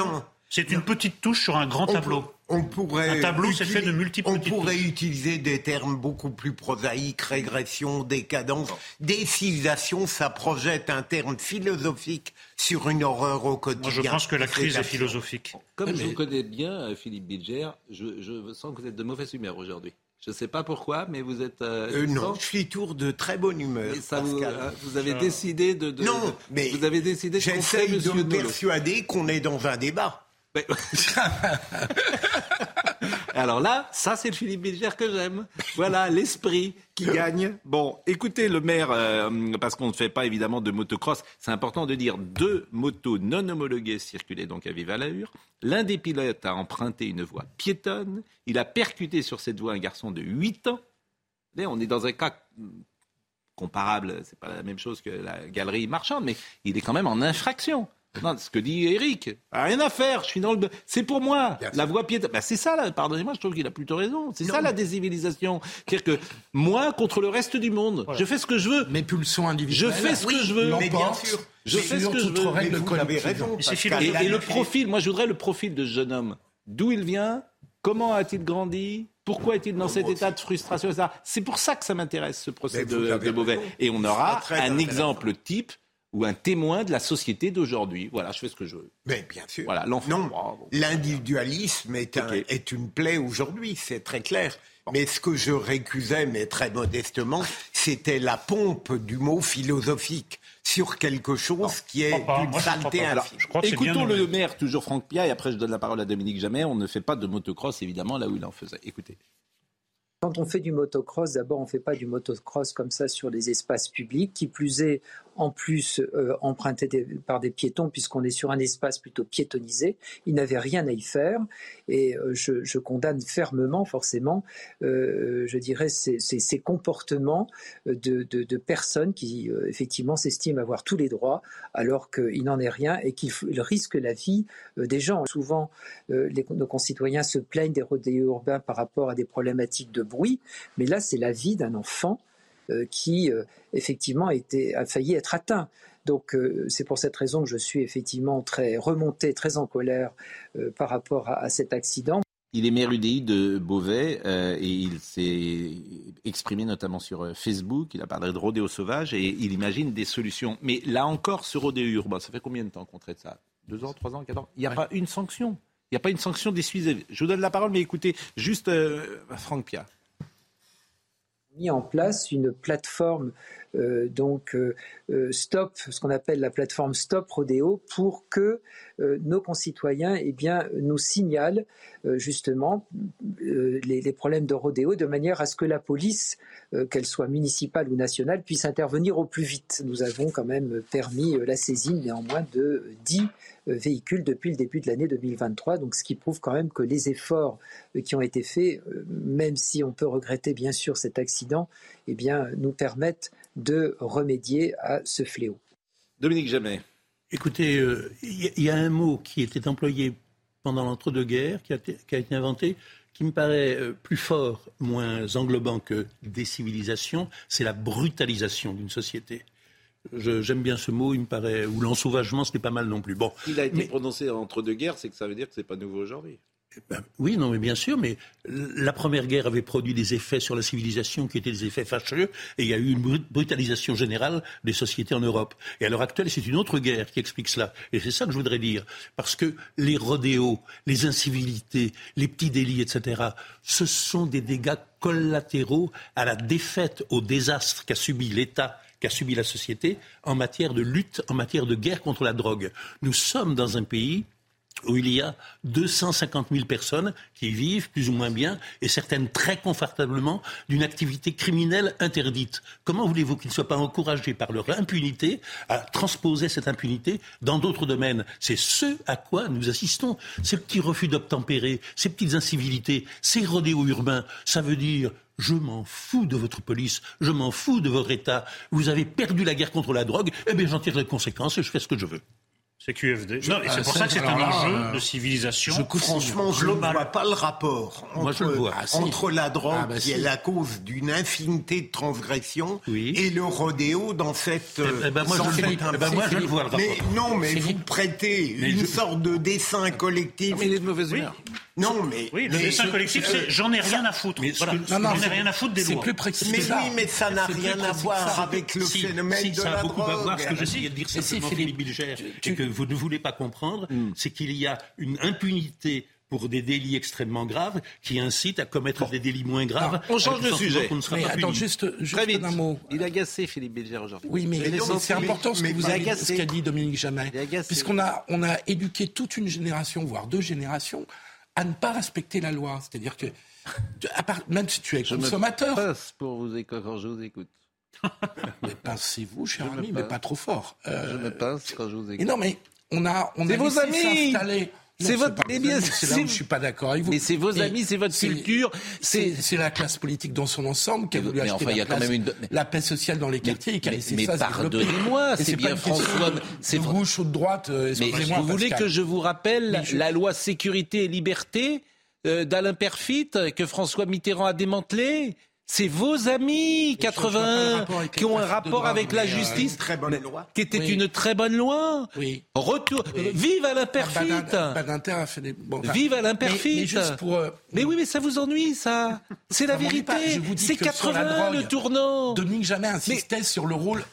C'est une petite touche sur un grand tableau. On pourrait un tableau, c'est fait de multiples On pourrait utiliser des termes beaucoup plus prosaïques, régression, décadence. Décivilisation, ça projette un terme philosophique sur une horreur au quotidien. Moi, je pense que la crise est philosophique. Comme je vous connais bien, euh, Philippe Bilger, je, sens que vous êtes de mauvaise humeur aujourd'hui. Je ne sais pas pourquoi, mais vous êtes. Euh, euh, non, je suis tour de très bonne humeur. Ça vous, vous, avez décidé de, Non, mais vous avez décidé. J'essaie de me persuader qu'on est dans un débat. Alors là, ça c'est le Philippe Bilger que j'aime. Voilà l'esprit qui gagne. Bon, écoutez le maire, euh, parce qu'on ne fait pas évidemment de motocross, c'est important de dire deux motos non homologuées circulaient donc à vive allure. L'un des pilotes a emprunté une voie piétonne. Il a percuté sur cette voie un garçon de 8 ans. Là, on est dans un cas comparable, c'est pas la même chose que la galerie marchande, mais il est quand même en infraction. Non, ce que dit Eric, rien à faire, je suis dans le... C'est pour moi, la voie piétonne. Bah, c'est ça, là, pardonnez-moi, je trouve qu'il a plutôt raison. C'est ça la décivilisation. C'est-à-dire que moi contre le reste du monde, je fais ce que je veux. Mes pulsions individuelles. Je fais ce que je veux. Mais bien sûr. Je fais ce que je veux. Règle vous avez raison. Et, et le profil, moi je voudrais le profil de ce jeune homme. D'où il vient Comment a-t-il grandi pourquoi est-il dans cet état de frustration C'est pour ça que ça m'intéresse, ce procès de, de Beauvais. Et on aura un exemple type ou un témoin de la société d'aujourd'hui. Voilà, je fais ce que je veux. Mais bien sûr. Voilà, l'enfant. Non, l'individualisme est, est une plaie aujourd'hui, c'est très clair. Mais ce que je récusais, mais très modestement, c'était la pompe du mot philosophique sur quelque chose qui est d'une saleté Écoutons le maire, toujours Franck Pia, et après je donne la parole à Dominique Jamais. On ne fait pas de motocross, évidemment, là où il en faisait. Écoutez. Quand on fait du motocross, d'abord, on ne fait pas du motocross comme ça sur les espaces publics. Qui plus est, en plus euh, emprunté par des piétons, puisqu'on est sur un espace plutôt piétonnisé. Il n'avait rien à y faire. Et euh, je, condamne fermement, forcément, euh, je dirais, ces, comportements de, personnes qui, effectivement, s'estiment avoir tous les droits, alors qu'il n'en est rien et qu'ils risquent la vie des gens. Souvent, nos concitoyens se plaignent des rodéos urbains par rapport à des problématiques de bruit, mais là, c'est la vie d'un enfant qui euh, effectivement a failli être atteint. Donc euh, c'est pour cette raison que je suis effectivement très remonté, très en colère par rapport à, cet accident. Il est maire UDI de Beauvais et il s'est exprimé notamment sur Facebook. Il a parlé de rodéo sauvage et il imagine des solutions. Mais là encore, ce rodéo urbain, ça fait combien de temps qu'on traite ça? Deux ans, trois ans, quatre ans? Il n'y a pas une sanction? Il n'y a pas une sanction dissuasive. Je vous donne la parole, mais écoutez, juste Franck Pia en place une plateforme donc euh, euh, stop, ce qu'on appelle la plateforme Stop Rodéo, pour que nos concitoyens eh nous signalent justement les, problèmes de rodéo de manière à ce que la police, qu'elle soit municipale ou nationale, puisse intervenir au plus vite. Nous avons quand même permis la saisine néanmoins de 10 véhicules depuis le début de l'année 2023, donc ce qui prouve quand même que les efforts qui ont été faits, même si on peut regretter bien sûr cet accident, eh bien, nous permettent de remédier à ce fléau. Dominique Jamais. Écoutez, euh, il y, a un mot qui était employé pendant l'entre-deux-guerres, qui, a été inventé, qui me paraît euh, plus fort, moins englobant que décivilisation, c'est la brutalisation d'une société. J'aime bien ce mot, il me paraît, ou l'ensauvagement, ce n'est pas mal non plus. Bon, il a été prononcé entre deux guerres, c'est que ça veut dire que ce n'est pas nouveau aujourd'hui. Ben, oui, non, mais bien sûr, mais la Première Guerre avait produit des effets sur la civilisation qui étaient des effets fâcheux, et il y a eu une brutalisation générale des sociétés en Europe. Et à l'heure actuelle, c'est une autre guerre qui explique cela. Et c'est ça que je voudrais dire. Parce que les rodéos, les incivilités, les petits délits, etc., ce sont des dégâts collatéraux à la défaite, au désastre qu'a subi l'État qu'a subi la société en matière de lutte, en matière de guerre contre la drogue. Nous sommes dans un pays où il y a 250 000 personnes qui vivent plus ou moins bien et certaines très confortablement d'une activité criminelle interdite. Comment voulez-vous qu'ils ne soient pas encouragés par leur impunité à transposer cette impunité dans d'autres domaines? C'est ce à quoi nous assistons. Ces petits refus d'obtempérer, ces petites incivilités, ces rodéos urbains, ça veut dire je m'en fous de votre police, je m'en fous de votre État. Vous avez perdu la guerre contre la drogue, eh bien j'en tire les conséquences et je fais ce que je veux. C'est QFD. Non, et c'est pour ça que c'est un enjeu euh, de civilisation. Je, franchement, je ne vois pas le rapport entre, ah, entre la drogue, ah, bah, qui est la cause d'une infinité de transgressions, et le rodéo dans cette. Eh, eh ben, moi, je, le, eh ben, moi je le vois le rapport. Mais non, mais vous prêtez une sorte de dessin collectif. Mais il est de mauvaise humeur. Non, mais. Oui, le dessin collectif, c'est j'en ai rien à foutre. Voilà. J'en ai rien à foutre des lois. C'est plus précis. Mais oui, mais ça n'a rien à voir avec le phénomène de la drogue. Ça a beaucoup à voir ce que j'essayais de dire simplement, Philippe Bilger, et que vous ne voulez pas comprendre, hmm. c'est qu'il y a une impunité pour des délits extrêmement graves qui incitent à commettre des délits moins graves. on change de sujet. Mais attends, juste, Très vite. un mot. Il a agacé Philippe Bilger aujourd'hui. Oui, mais, c'est important ce, que vous avez, ce qu'a dit Dominique Jamais. Puisqu'on a, on a éduqué toute une génération, voire deux générations, à ne pas respecter la loi. C'est-à-dire que, à part, même si tu es je consommateur. Me pince pour vous quand je vous écoute. mais pincez-vous, cher ami, mais pas trop fort. Euh, je me pince quand je vous écoute. non, mais on a, on a vos amis c'est votre. Eh bien, c'est là où je suis pas d'accord avec vous. Mais c'est vos amis, c'est votre culture. C'est la classe politique dans son ensemble qui a voulu acheter la, place, la paix sociale dans les quartiers et qui a laissé mais, ça pardonnez-moi, c'est bien François. C'est gauche ou de droite. Euh, mais vous voulez que je vous rappelle la loi sécurité et liberté euh, d'Alain Perfit que François Mitterrand a démantelée? C'est vos amis 81 qui ont un rapport avec la euh, justice, très bonne loi. qui était une très bonne loi. Oui. Retour. Vive Alain Perfit. Badinter a fait des. Vive. Mais, pour, euh, mais, oui, mais ça vous ennuie, ça. C'est la vérité. C'est 80 le tournant. Dominique Jamais insistait sur le rôle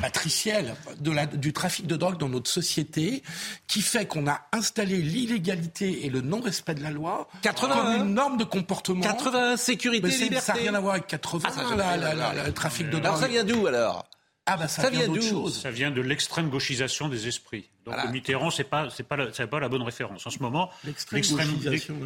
patriciel de la, du trafic de drogue dans notre société, qui fait qu'on a installé l'illégalité et le non-respect de la loi 81. comme une norme de comportement. 81 sécurité liberté à voir avec 80, ah, le trafic de drogue. Alors ça vient d'où alors? Ah bah ça, vient, d'où? Ça vient de l'extrême gauchisation des esprits. Donc Mitterrand, c'est pas c'est pas la, pas la bonne référence en ce moment.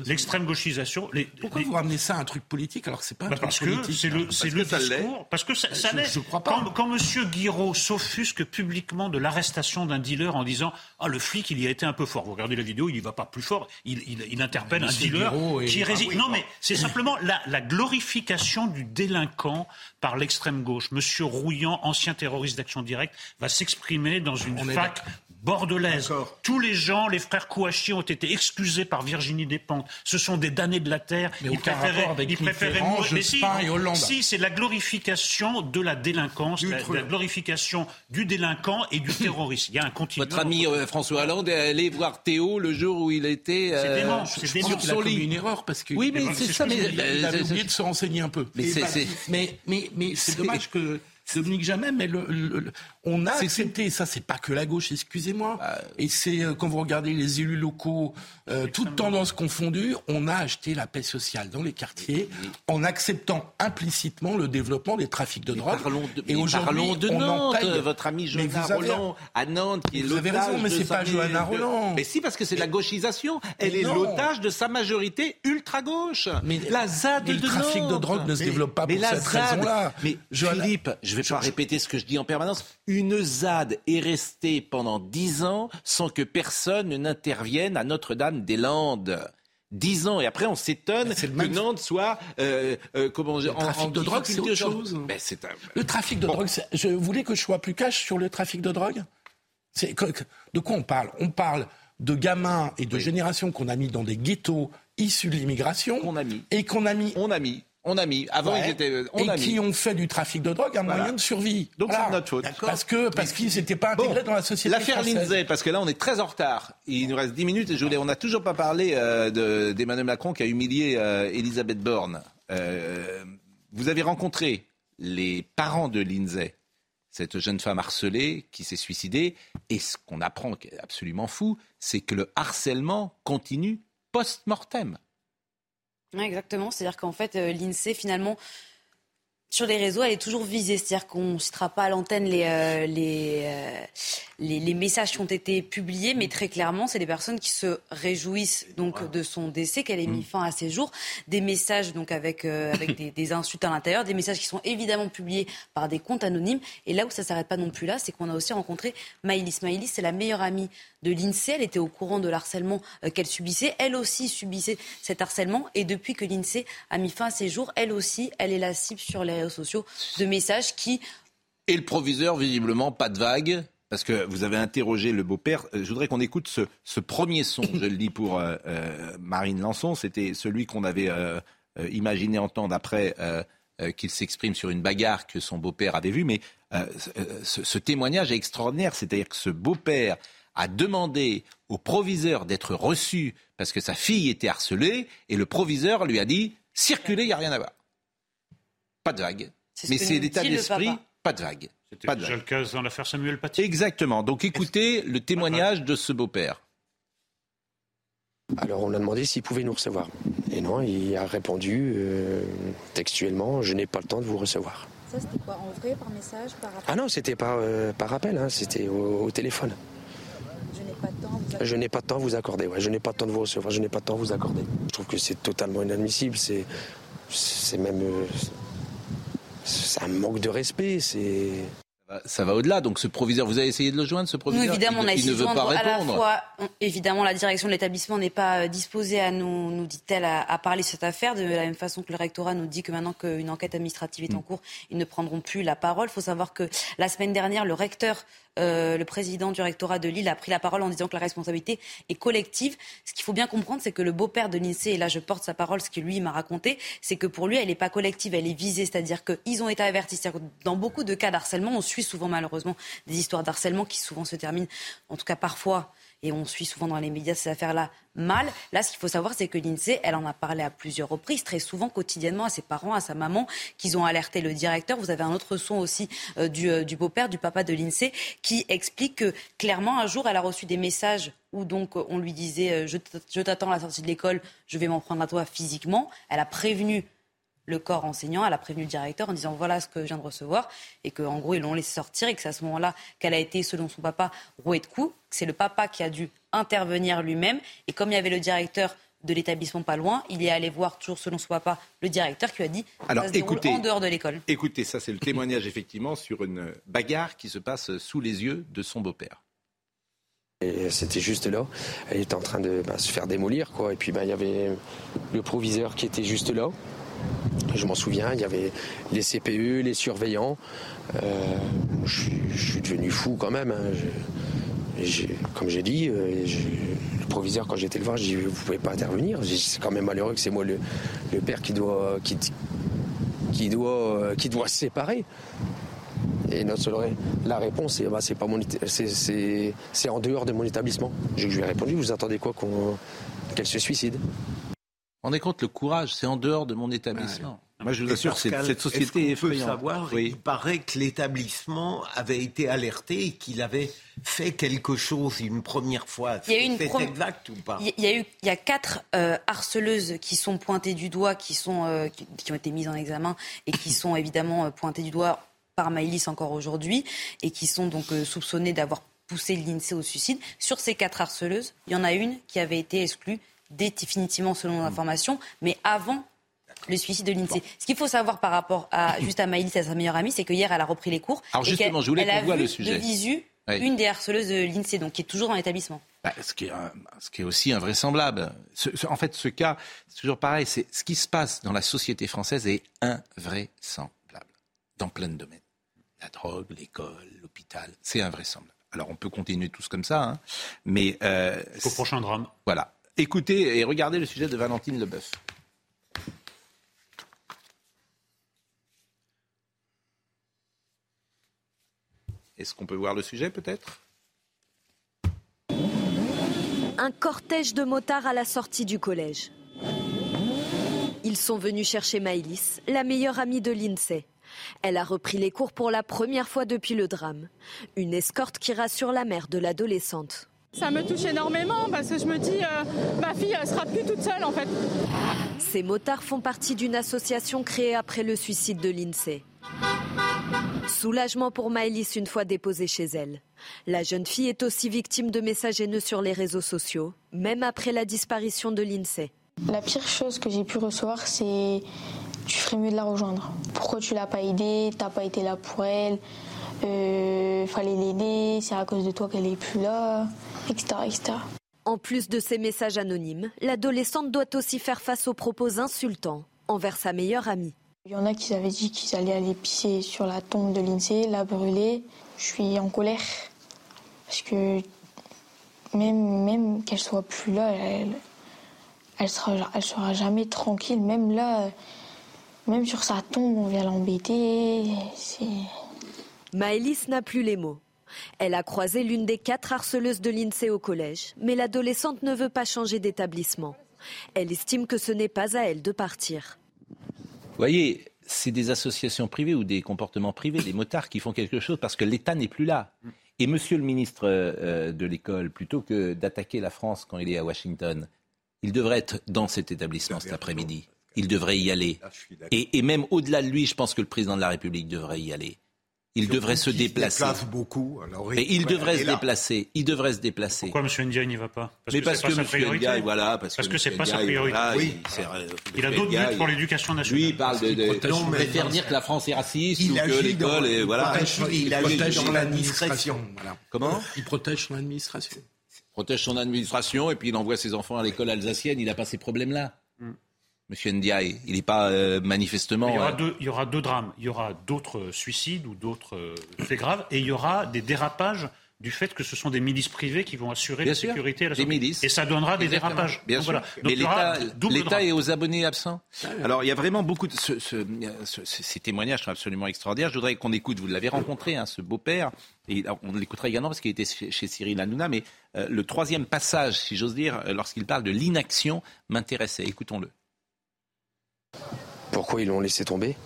L'extrême gauchisation. Les, Pourquoi vous ramenez ça à un truc politique alors que c'est pas un bah, truc parce politique que c'est le c'est le discours parce que ça, ça je, je crois pas. Quand, quand Monsieur Guiraud s'offusque publiquement de l'arrestation d'un dealer en disant ah le flic il y a été un peu fort. Vous regardez la vidéo, il y va pas plus fort. Il, il, il interpelle un dealer qui résiste. Ah non mais c'est simplement la, la glorification du délinquant par l'extrême gauche. Monsieur Rouillant, ancien terroriste d'action directe, va s'exprimer dans une fac bordelaise. Tous les gens, les frères Kouachi ont été excusés par Virginie Despentes. Ce sont des damnés de la terre. Mais ils préféraient, ils préféraient mourir. Mais si, si c'est la glorification de la délinquance, la, la, glorification du délinquant et du terroriste. Il y a un continuum. Votre ami euh, François Hollande est allé voir Théo le jour où il était euh, sur son lit. une erreur parce que oui, mais c'est ça. Mais il a oublié de se renseigner un peu. Mais mais c'est dommage que Dominique Jamais, mais le, on a accepté, ça c'est pas que la gauche, excusez-moi, bah, et c'est euh, quand vous regardez les élus locaux, euh, toutes tendances confondues, on a acheté la paix sociale dans les quartiers en acceptant implicitement le développement des trafics de drogue. et aujourd'hui, de Nantes, votre ami Johanna Roland à Nantes, qui est Vous avez raison, mais c'est pas Johanna Roland. Mais si, parce que c'est la gauchisation. Elle est l'otage de sa majorité ultra-gauche. Mais la ZAD de le trafic de drogue ne se développe pas pour cette raison-là. Mais Philippe, je vais pas répéter ce que je dis en permanence. Une ZAD est restée pendant dix ans sans que personne n'intervienne à Notre-Dame-des-Landes. Dix ans et après on s'étonne que Nantes soit euh, euh, comment le trafic de drogue c'est autre chose. Ben, Le trafic de drogue, je voulais que je sois plus cash sur le trafic de drogue? De quoi on parle? On parle de gamins et de générations qu'on a mis dans des ghettos issus de l'immigration. On a mis. Et qu'on a mis. On a mis On a mis. Avant, ils étaient. On et a qui mis. ont fait du trafic de drogue un Voilà. moyen de survie. Donc Voilà. c'est de notre faute. Parce que parce qu'ils n'étaient pas intégrés dans la société. L'affaire. Lindsay, parce que là on est très en retard. Il nous reste 10 minutes et je voulais, on n'a toujours pas parlé euh, de- d'Emmanuel Macron qui a humilié euh, Elisabeth Borne. Euh, vous avez rencontré les parents de Lindsay, cette jeune femme harcelée qui s'est suicidée. Et ce qu'on apprend, qui est absolument fou, c'est que le harcèlement continue post-mortem. Exactement. C'est-à-dire qu'en fait, euh, l'INSEE, finalement, sur les réseaux, elle est toujours visée. C'est-à-dire qu'on ne citera pas à l'antenne les, euh, les, euh, les, les messages qui ont été publiés, mais très clairement, c'est des personnes qui se réjouissent donc de son décès, qu'elle ait mis fin à ses jours. Des messages donc avec, euh, avec des, des insultes à l'intérieur, des messages qui sont évidemment publiés par des comptes anonymes. Et là où ça ne s'arrête pas non plus là, c'est qu'on a aussi rencontré Maïlis. Maïlis, c'est la meilleure amie de l'INSEE. Elle était au courant de l'harcèlement qu'elle subissait. Elle aussi subissait cet harcèlement. Et depuis que l'INSEE a mis fin à ses jours, elle aussi, elle est la cible sur les réseaux sociaux de messages qui Et le proviseur, visiblement, pas de vague. Parce que vous avez interrogé le beau-père. Euh, Je voudrais qu'on écoute ce, ce premier son. Je le dis pour euh, euh, Marine Lançon. C'était celui qu'on avait imaginé entendre après qu'il s'exprime sur une bagarre que son beau-père avait vue. Mais ce, ce témoignage est extraordinaire. C'est-à-dire que ce beau-père a demandé au proviseur d'être reçu parce que sa fille était harcelée. Et le proviseur lui a dit circulez, il n'y a rien à voir. Pas de vague. Mais c'est l'état d'esprit. Pas de vague. C'était Pas de déjà vague. le cas dans l'affaire Samuel Paty. Exactement. Donc écoutez le témoignage de ce beau-père. Alors on a demandé s'il pouvait nous recevoir. Et non, il a répondu euh, textuellement, je n'ai pas le temps de vous recevoir. Ça, c'était quoi En vrai, par message, par appel Ah non, c'était pas euh, par appel, hein, c'était au, au téléphone. Je n'ai pas de temps. Vous Je n'ai pas de temps à vous accorder, ouais, je n'ai pas de temps de vous recevoir, je n'ai pas de temps à vous accorder. Je trouve que c'est totalement inadmissible, c'est, c'est même... euh, c'est un manque de respect, c'est... Ça va au-delà. Donc ce proviseur, vous avez essayé de le joindre, ce Nous, proviseur évidemment, il, on a essayé ne de veut pas joindre à la répondre. fois, on- évidemment, la direction de l'établissement n'est pas euh, disposée à nous, nous dit-elle, à, à parler de cette affaire, de la même façon que le rectorat nous dit que maintenant qu'une enquête administrative est en cours, ils ne prendront plus la parole. Il faut savoir que la semaine dernière, le recteur, euh, le président du rectorat de Lille a pris la parole en disant que la responsabilité est collective. Ce qu'il faut bien comprendre, c'est que le beau-père de l'INSEE, et là je porte sa parole, ce qu'il lui m'a raconté, c'est que pour lui, elle n'est pas collective, elle est visée, c'est-à-dire qu'ils ont été avertis. Que dans beaucoup de cas d'harcèlement, on suit souvent malheureusement des histoires d'harcèlement qui souvent se terminent, en tout cas parfois, et on suit souvent dans les médias ces affaires-là mal. Là, ce qu'il faut savoir, c'est que l'INSEE, elle en a parlé à plusieurs reprises, très souvent, quotidiennement, à ses parents, à sa maman, qu'ils ont alerté le directeur. Vous avez un autre son aussi euh, du, euh, du beau-père, du papa de l'INSEE, qui explique que clairement, un jour, elle a reçu des messages où donc on lui disait euh, je t'attends à la sortie de l'école, je vais m'en prendre à toi physiquement. Elle a prévenu le corps enseignant, elle a prévenu le directeur en disant voilà ce que je viens de recevoir et qu'en gros ils l'ont laissé sortir et que c'est à ce moment-là qu'elle a été, selon son papa, rouée de coups. C'est le papa qui a dû intervenir lui-même et comme il y avait le directeur de l'établissement pas loin, il est allé voir toujours selon son papa le directeur qui lui a dit Alors, ça se écoutez. en dehors de l'école. Écoutez, ça c'est le témoignage effectivement sur une bagarre qui se passe sous les yeux de son beau-père. Et c'était juste là. Elle était en train de bah, se faire démolir, quoi. Et puis, bah, il y avait le proviseur qui était juste là. Je m'en souviens, il y avait les CPE, les surveillants. Euh, je, suis- je devenu fou quand même. hein. Je- comme j'ai dit, euh, je- le proviseur, quand j'étais le voir, j'ai dit Vous pouvez pas intervenir. C'est quand même malheureux que c'est moi le, père qui doit, qui, doit, qui doit se séparer. Et notre la réponse, c'est bah, c'est pas mon en dehors de mon établissement. Je, je lui ai répondu Vous attendez quoi qu'elle se suicide? On est compte le courage, c'est en dehors de mon établissement. Moi je vous assure, Pascal, cette société est est-ce qu'on peut effrayante. savoir, Oui. Il paraît que l'établissement avait été alerté et qu'il avait fait quelque chose une première fois. Il y a eu une prom- exact ou pas Il y a eu, il y a quatre euh, harceleuses qui sont pointées du doigt, qui sont, euh, qui, qui ont été mises en examen et qui sont évidemment euh, pointées du doigt par Maïlis encore aujourd'hui et qui sont donc euh, soupçonnées d'avoir poussé l'INSEE au suicide. Sur ces quatre harceleuses, il y en a une qui avait été exclue définitivement selon Hmm. l'information, mais avant le suicide de l'INSEE. Ce qu'il faut savoir par rapport à juste à Maïlis à sa meilleure amie, c'est que hier elle a repris les cours. Alors et justement, je voulais qu'on voit le sujet. De visu, Oui. une des harceleuses de l'INSEE, donc qui est toujours dans l'établissement. Bah, ce, qui est, un- ce qui est aussi invraisemblable. Ce- ce- en fait, ce cas, c'est toujours pareil. C'est ce qui se passe dans la société française est invraisemblable dans plein de domaines. La drogue, l'école, l'hôpital, c'est invraisemblable. Alors, on peut continuer tous comme ça, hein, mais euh, Au prochain drame. Voilà écoutez et regardez le sujet de Valentine Leboeuf. Est-ce qu'on peut voir le sujet peut-être? Un cortège de motards à la sortie du collège. Ils sont venus chercher Maëlys, la meilleure amie de l'INSEE. Elle a repris les cours pour la première fois depuis le drame. Une escorte qui rassure la mère de l'adolescente. Ça me touche énormément parce que je me dis, euh, ma fille, elle sera plus toute seule en fait. Ces motards font partie d'une association créée après le suicide de l'INSEE. Soulagement pour Maëlys une fois déposée chez elle. La jeune fille est aussi victime de messages haineux sur les réseaux sociaux, même après la disparition de l'INSEE. La pire chose que j'ai pu recevoir, c'est tu ferais mieux de la rejoindre. Pourquoi tu l'as pas aidée? T'as pas été là pour elle? Euh, Fallait l'aider. C'est à cause de toi qu'elle est plus là, etc., etc. En plus de ces messages anonymes, l'adolescente doit aussi faire face aux propos insultants envers sa meilleure amie. Il y en a qui avaient dit qu'ils allaient aller pisser sur la tombe de l'INSEE, la brûler. Je suis en colère. Parce que même, même qu'elle soit plus là, elle, elle sera, elle sera jamais tranquille. Même là, même sur sa tombe, on vient l'embêter. Maëlys n'a plus les mots. Elle a croisé l'une des quatre harceleuses de l'INSEE au collège, mais l'adolescente ne veut pas changer d'établissement. Elle estime que ce n'est pas à elle de partir. Vous voyez, c'est des associations privées ou des comportements privés, des motards qui font quelque chose parce que l'État n'est plus là. Et monsieur le ministre euh, de l'école, plutôt que d'attaquer la France quand il est à Washington, il devrait être dans cet établissement cet après-midi. Il devrait y aller. Et, et même au-delà de lui, je pense que le président de la République devrait y aller. Il devrait se déplacer. Se beaucoup. Alors, et il devrait se déplacer. Il devrait se déplacer. Pourquoi M. Ndiaye n'y va pas parce Mais que parce que, M. Ndiaye, voilà, parce, parce que, c'est pas sa priorité. Voilà, oui. il, il a d'autres buts pour l'éducation nationale. Lui, il parle de. de non, mais préfère dire que la France est raciste il ou que l'école est voilà. Il, il protège son administration. Voilà. Comment Il protège son administration. Il protège son administration et puis il envoie ses enfants à l'école alsacienne. Il n'a pas ces problèmes-là. Monsieur Ndiaye. Il n'est pas euh, manifestement. Il y, aura deux, il y, aura deux, drames. Il y aura d'autres suicides ou d'autres euh, faits graves. Et il y aura des dérapages du fait que ce sont des milices privées qui vont assurer Bien la sûr, sécurité et la des milices. Et ça donnera des Exactement. dérapages. Bien Donc, sûr. voilà. Mais Donc, l'État est aux abonnés absents. Alors il y a vraiment beaucoup de ce, ce, ce, ces témoignages sont absolument extraordinaires. Je voudrais qu'on écoute. Vous l'avez rencontré, hein, ce beau-père. Et on l'écoutera également parce qu'il était chez, chez Cyril Hanouna. Mais euh, le troisième passage, si j'ose dire, lorsqu'il parle de l'inaction, m'intéressait. Écoutons-le. Pourquoi ils l'ont laissé tomber?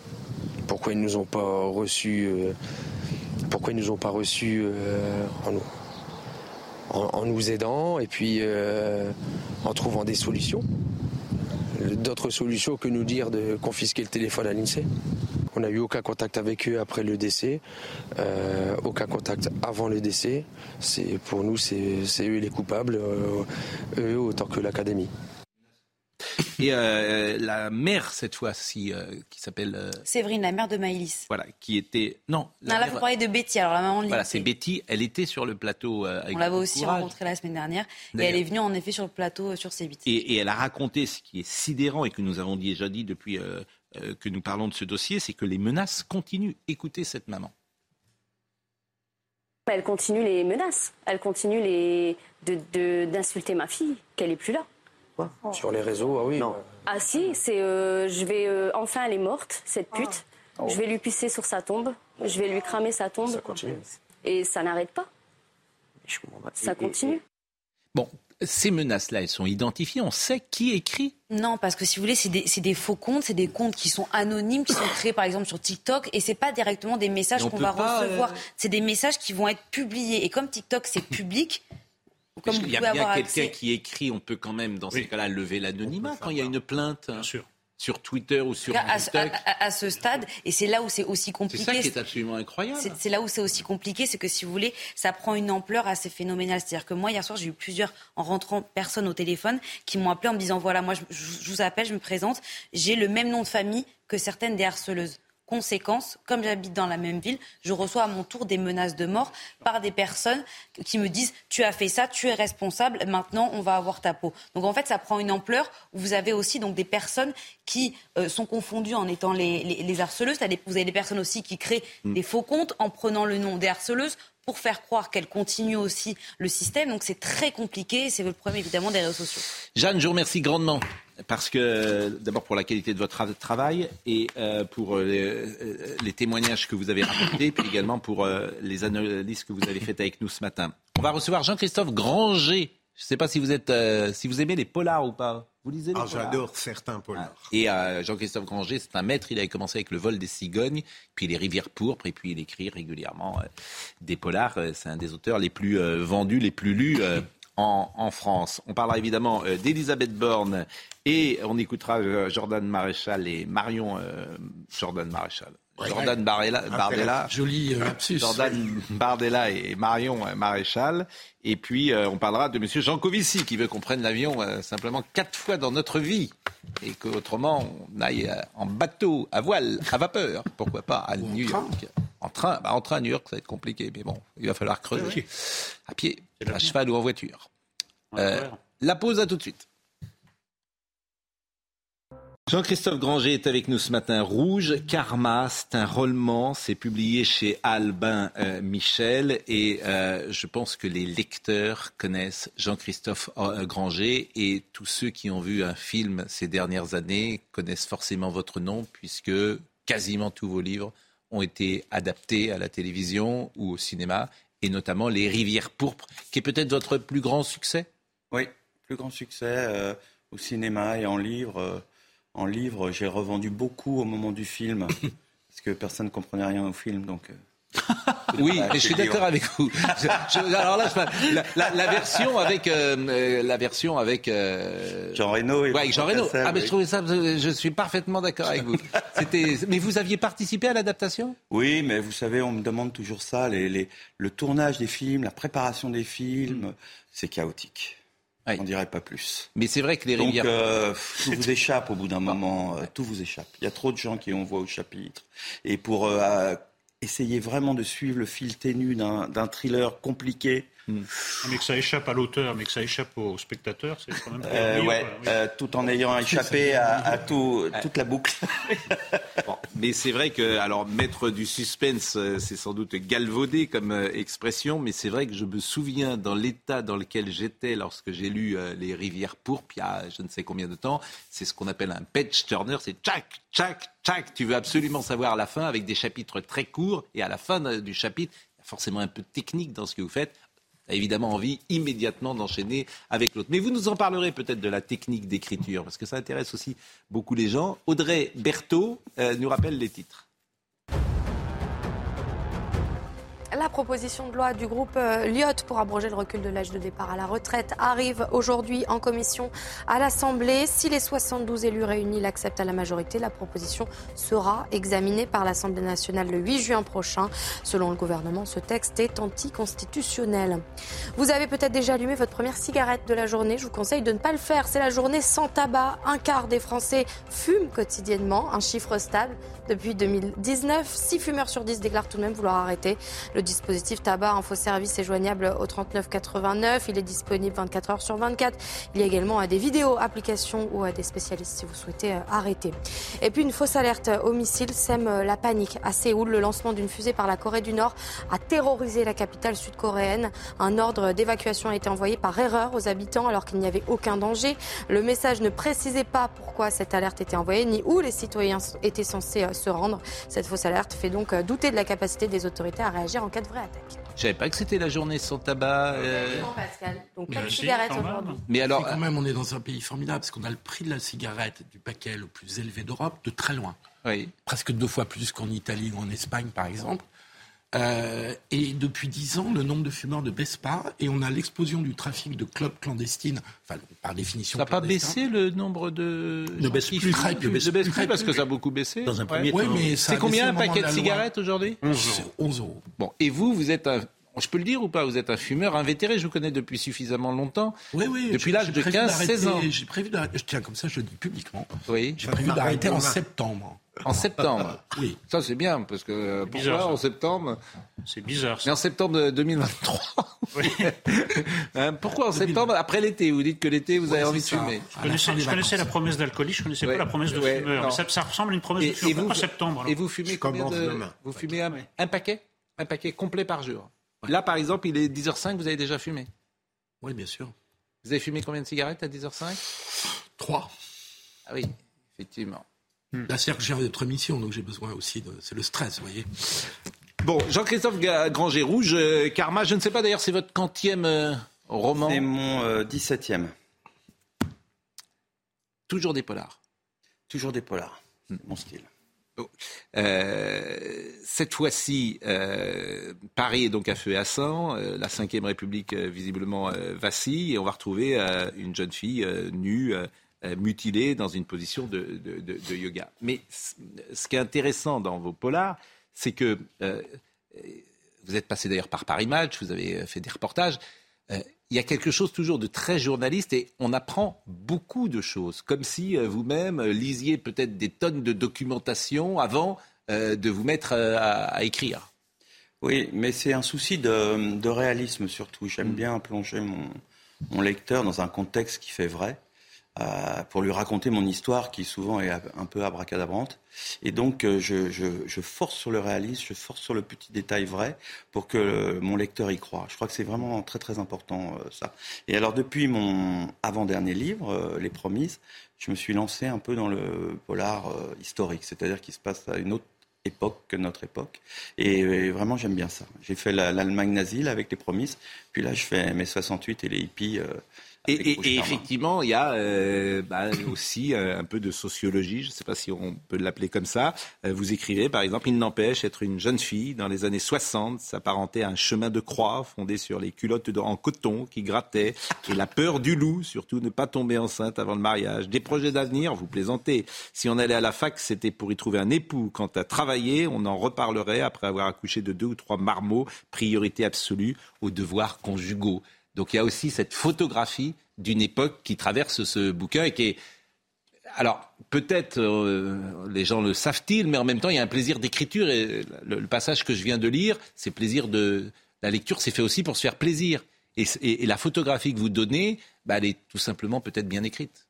Pourquoi ils nous ont pas reçus euh, Pourquoi ils nous ont pas reçus euh, en, nous, aidant et puis euh, en trouvant des solutions? D'autres solutions que nous dire de confisquer le téléphone à l'INSEE? On n'a eu aucun contact avec eux après le décès, aucun contact avant le décès. Pour nous, c'est eux les coupables, eux autant que l'académie. Et euh, la mère, cette fois-ci, euh, qui s'appelle... Euh, Séverine, la mère de Maïlis. Voilà, qui était... Non, non là, mère... vous parlez de Betty, alors la maman de Voilà, c'est Betty, elle était sur le plateau avec On l'avait aussi rencontrée la semaine dernière, et elle est venue en effet sur le plateau sur C8. Et, et, elle a raconté ce qui est sidérant et que nous avons déjà dit depuis que nous parlons de ce dossier, c'est que les menaces continuent. Écoutez cette maman. Elle continue les menaces, elle continue les... d'insulter de, de, ma fille, qu'elle est plus là. Oh. Sur les réseaux, ah oui. Non. Ah si, c'est euh, je vais euh, enfin elle est morte cette pute. Oh. Je vais lui pisser sur sa tombe, je vais lui cramer sa tombe. Ça continue. Et ça n'arrête pas. Ça continue. Bon, ces menaces-là, elles sont identifiées. On sait qui écrit? Non, parce que si vous voulez, c'est des, des, faux comptes, c'est des comptes qui sont anonymes, qui sont créés par exemple sur TikTok, et c'est pas directement des messages qu'on va pas, recevoir. Euh... C'est des messages qui vont être publiés. Et comme TikTok c'est public. Comme il y a bien quelqu'un qui écrit, on peut quand même, dans oui. ces cas-là, lever l'anonymat quand il y a une plainte bien sûr. sur Twitter ou sur à. À, à, à, ce stade, et c'est là où c'est aussi compliqué. C'est ça qui est absolument incroyable. C'est là où c'est aussi compliqué, c'est que si vous voulez, ça prend une ampleur assez phénoménale. C'est-à-dire que moi, hier soir, j'ai eu plusieurs, en rentrant, personnes au téléphone qui m'ont appelé en me disant voilà, moi, je, je vous appelle, je me présente, j'ai le même nom de famille que certaines des harceleuses. Conséquence, comme j'habite dans la même ville, je reçois à mon tour des menaces de mort par des personnes qui me disent tu as fait ça, tu es responsable, maintenant on va avoir ta peau. Donc en fait, ça prend une ampleur où vous avez aussi donc des personnes qui euh, sont confondues en étant les, les, les harceleuses. Vous avez des personnes aussi qui créent mmh. des faux comptes en prenant le nom des harceleuses pour faire croire qu'elles continuent aussi le système. Donc c'est très compliqué. C'est le problème évidemment des réseaux sociaux. Jeanne, je vous remercie grandement parce que d'abord pour la qualité de votre travail et euh, pour les, les, témoignages que vous avez rapportés, puis également pour les analyses que vous avez faites avec nous ce matin. On va recevoir Jean-Christophe Granger. Je ne sais pas si vous êtes, si vous aimez les polars ou pas. Vous lisez les ah, J'adore certains polars. Et Jean-Christophe Granger, c'est un maître. Il avait commencé avec le vol des cigognes, puis les rivières pourpres, et puis il écrit régulièrement des polars. C'est un des auteurs les plus vendus, les plus lus en, France. On parlera évidemment euh, d'Elisabeth Borne et on écoutera euh, Jordan Maréchal et Marion euh, Jordan Maréchal. Jordan Bardella, joli Jordan Bardella et Marion Maréchal. Et puis on parlera de Monsieur Jancovici qui veut qu'on prenne l'avion simplement quatre fois dans notre vie. Et qu'autrement on aille en bateau, à voile, à vapeur, pourquoi pas à New York. En train, bah, en train à New York, ça va être compliqué, mais bon, il va falloir creuser. À pied, à cheval ou en voiture. Euh, la pause, à tout de suite. Jean-Christophe Granger est avec nous ce matin. Rouge, Karma, c'est un roman, c'est publié chez Albin euh, Michel et euh, je pense que les lecteurs connaissent Jean-Christophe Granger et tous ceux qui ont vu un film ces dernières années connaissent forcément votre nom puisque quasiment tous vos livres ont été adaptés à la télévision ou au cinéma, et notamment Les Rivières pourpres, qui est peut-être votre plus grand succès Oui, plus grand succès euh, au cinéma et en livre. Euh, en livre, j'ai revendu beaucoup au moment du film, parce que personne ne comprenait rien au film, donc... Euh, oui, mais je suis d'accord avec vous. alors là, la, version avec euh, la version avec euh, Jean Reno. Ouais, Jean Reno. Ah, mais je trouvais ça. Je suis parfaitement d'accord avec vous. C'était. Mais vous aviez participé à l'adaptation? Oui, mais vous savez, on me demande toujours ça. Les, le tournage des films, la préparation des films, c'est chaotique. On dirait pas plus. Mais c'est vrai que les rivières. Donc, euh, tout vous échappe au bout d'un moment. tout vous échappe. Il y a trop de gens qui ont voix au chapitre. Et pour essayer vraiment de suivre le fil ténu d'un thriller compliqué. Hmm. Mais que ça échappe à l'auteur, mais que ça échappe au spectateur, c'est quand même euh, ouais, euh, tout en ayant échappé à, tout, toute la boucle. mais c'est vrai que, alors, mettre du suspense, euh, c'est sans doute galvaudé comme euh, expression, mais c'est vrai que je me souviens dans l'état dans lequel j'étais lorsque j'ai lu Les Rivières pourpres, il y a je ne sais combien de temps, c'est ce qu'on appelle un page turner, c'est tchac, tchac, tchac, tu veux absolument savoir la fin avec des chapitres très courts, et à la fin du chapitre, il y a forcément un peu de technique dans ce que vous faites a évidemment envie immédiatement d'enchaîner avec l'autre. Mais vous nous en parlerez peut-être de la technique d'écriture, parce que ça intéresse aussi beaucoup les gens. Audrey Berthaud euh, nous rappelle les titres. La proposition de loi du groupe euh, Lyot pour abroger le recul de l'âge de départ à la retraite arrive aujourd'hui en commission à l'Assemblée. Si les 72 élus réunis l'acceptent à la majorité, la proposition sera examinée par l'Assemblée nationale le 8 juin prochain. Selon le gouvernement, ce texte est anticonstitutionnel. Vous avez peut-être déjà allumé votre première cigarette de la journée. Je vous conseille de ne pas le faire. C'est la journée sans tabac. Un quart des Français fument quotidiennement, un chiffre stable depuis 2019. 6 fumeurs sur 10 déclarent tout de même vouloir arrêter. Le dispositif tabac info service est joignable au 3989. Il est disponible 24 heures sur 24. Il y a également des vidéos, applications ou à des spécialistes si vous souhaitez euh, arrêter. Et puis une fausse alerte au missile sème euh, la panique à Séoul. Le lancement d'une fusée par la Corée du Nord a terrorisé la capitale sud-coréenne. Un ordre d'évacuation a été envoyé par erreur aux habitants alors qu'il n'y avait aucun danger. Le message ne précisait pas pourquoi cette alerte était envoyée ni où les citoyens étaient censés euh, se rendre. Cette fausse alerte fait donc douter de la capacité des autorités à réagir en cas de vraie attaque. Je savais pas que c'était la journée sans tabac. Euh... Pascal. Donc pas de cigarette aujourd'hui. Mais alors, quand même, on est dans un pays formidable parce qu'on a le prix de la cigarette du paquet le plus élevé d'Europe de très loin. Oui. Presque deux fois plus qu'en Italie ou en Espagne, par exemple. Euh, et depuis dix ans, le nombre de fumeurs ne baisse pas et on a l'explosion du trafic de clubs clandestines, enfin, par définition. Ça n'a pas baissé le nombre de. Ne baisse plus, très peu. Ne baisse plus parce que ça a beaucoup baissé. Dans un premier temps. C'est combien un paquet de cigarettes aujourd'hui 11 euros. Bon, et vous, vous êtes un je peux le dire ou pas Vous êtes un fumeur invétéré, je vous connais depuis suffisamment longtemps. Oui, oui. Depuis l'âge de 15-16 ans. J'ai prévu d'arrêter, tiens, comme ça je le dis publiquement. Oui. J'ai prévu d'arrêter en septembre. En septembre Oui. Ça, c'est bien, parce que euh, pourquoi bizarre, en septembre C'est bizarre. Mais en septembre 2023. Oui. hein, pourquoi en septembre Après l'été Vous dites que l'été, vous avez envie de fumer. Je connaissais, je connaissais la promesse d'alcoolisme, je ne connaissais pas la promesse de ouais, fumeur. Ça, ça, ressemble à une promesse et, de fumeur. Et vous, en septembre Et vous fumez combien de... Vous fumez un, un, paquet? Un paquet complet par jour Là, par exemple, il est 10h05, vous avez déjà fumé? Oui, bien sûr. Vous avez fumé combien de cigarettes à 10h05 Trois. Ah oui, effectivement. Là, c'est que j'ai d'autres missions, donc j'ai besoin aussi de. C'est le stress, vous voyez. Bon, Jean-Christophe Granger Rouge, euh, Karma, je ne sais pas d'ailleurs, c'est votre quantième euh, roman C'est mon euh, 17e. Toujours des polars. Toujours des polars. Mon style. Oh. Euh, cette fois-ci, euh, Paris est donc à feu et à sang. Euh, la Ve République, euh, visiblement, euh, vacille. Et on va retrouver euh, une jeune fille nue, mutilée, dans une position de, de, de, de yoga. Mais ce qui est intéressant dans vos polars, c'est que vous êtes passé d'ailleurs par Paris Match, vous avez fait des reportages il y a quelque chose toujours de très journaliste et on apprend beaucoup de choses, comme si euh, vous-même euh, lisiez peut-être des tonnes de documentation avant euh, de vous mettre à, écrire. Oui, mais c'est un souci de, réalisme surtout. J'aime mm. bien plonger mon, lecteur dans un contexte qui fait vrai. Euh, pour lui raconter mon histoire qui souvent est un peu abracadabrante. Et donc euh, je, force sur le réalisme, je force sur le petit détail vrai pour que mon lecteur y croit. Je crois que c'est vraiment très très important euh, ça. Et alors depuis mon avant-dernier livre, Les Promises, je me suis lancé un peu dans le polar historique, c'est-à-dire qui se passe à une autre époque que notre époque. Et, vraiment, j'aime bien ça. J'ai fait l'Allemagne nazie avec les promises. Puis là, je fais mes 68 et les hippies et, effectivement, il y a euh, bah, aussi euh, un peu de sociologie, je ne sais pas si on peut l'appeler comme ça. Euh, vous écrivez, par exemple, il n'empêche être une jeune fille dans les années 60, s'apparentait à un chemin de croix fondé sur les culottes en coton qui grattaient et la peur du loup, surtout ne pas tomber enceinte avant le mariage. Des projets d'avenir, vous plaisantez. Si on allait à la fac, c'était pour y trouver un époux. Quant à travailler, on en reparlerait après avoir accouché de deux ou trois marmots. Priorité absolue aux devoirs conjugaux. Donc il y a aussi cette photographie d'une époque qui traverse ce bouquin et qui est... Alors, peut-être euh, les gens le savent-ils, mais en même temps, il y a un plaisir d'écriture. Et le, passage que je viens de lire, c'est plaisir de... La lecture, c'est fait aussi pour se faire plaisir. Et, la photographie que vous donnez, bah, elle est tout simplement peut-être bien écrite.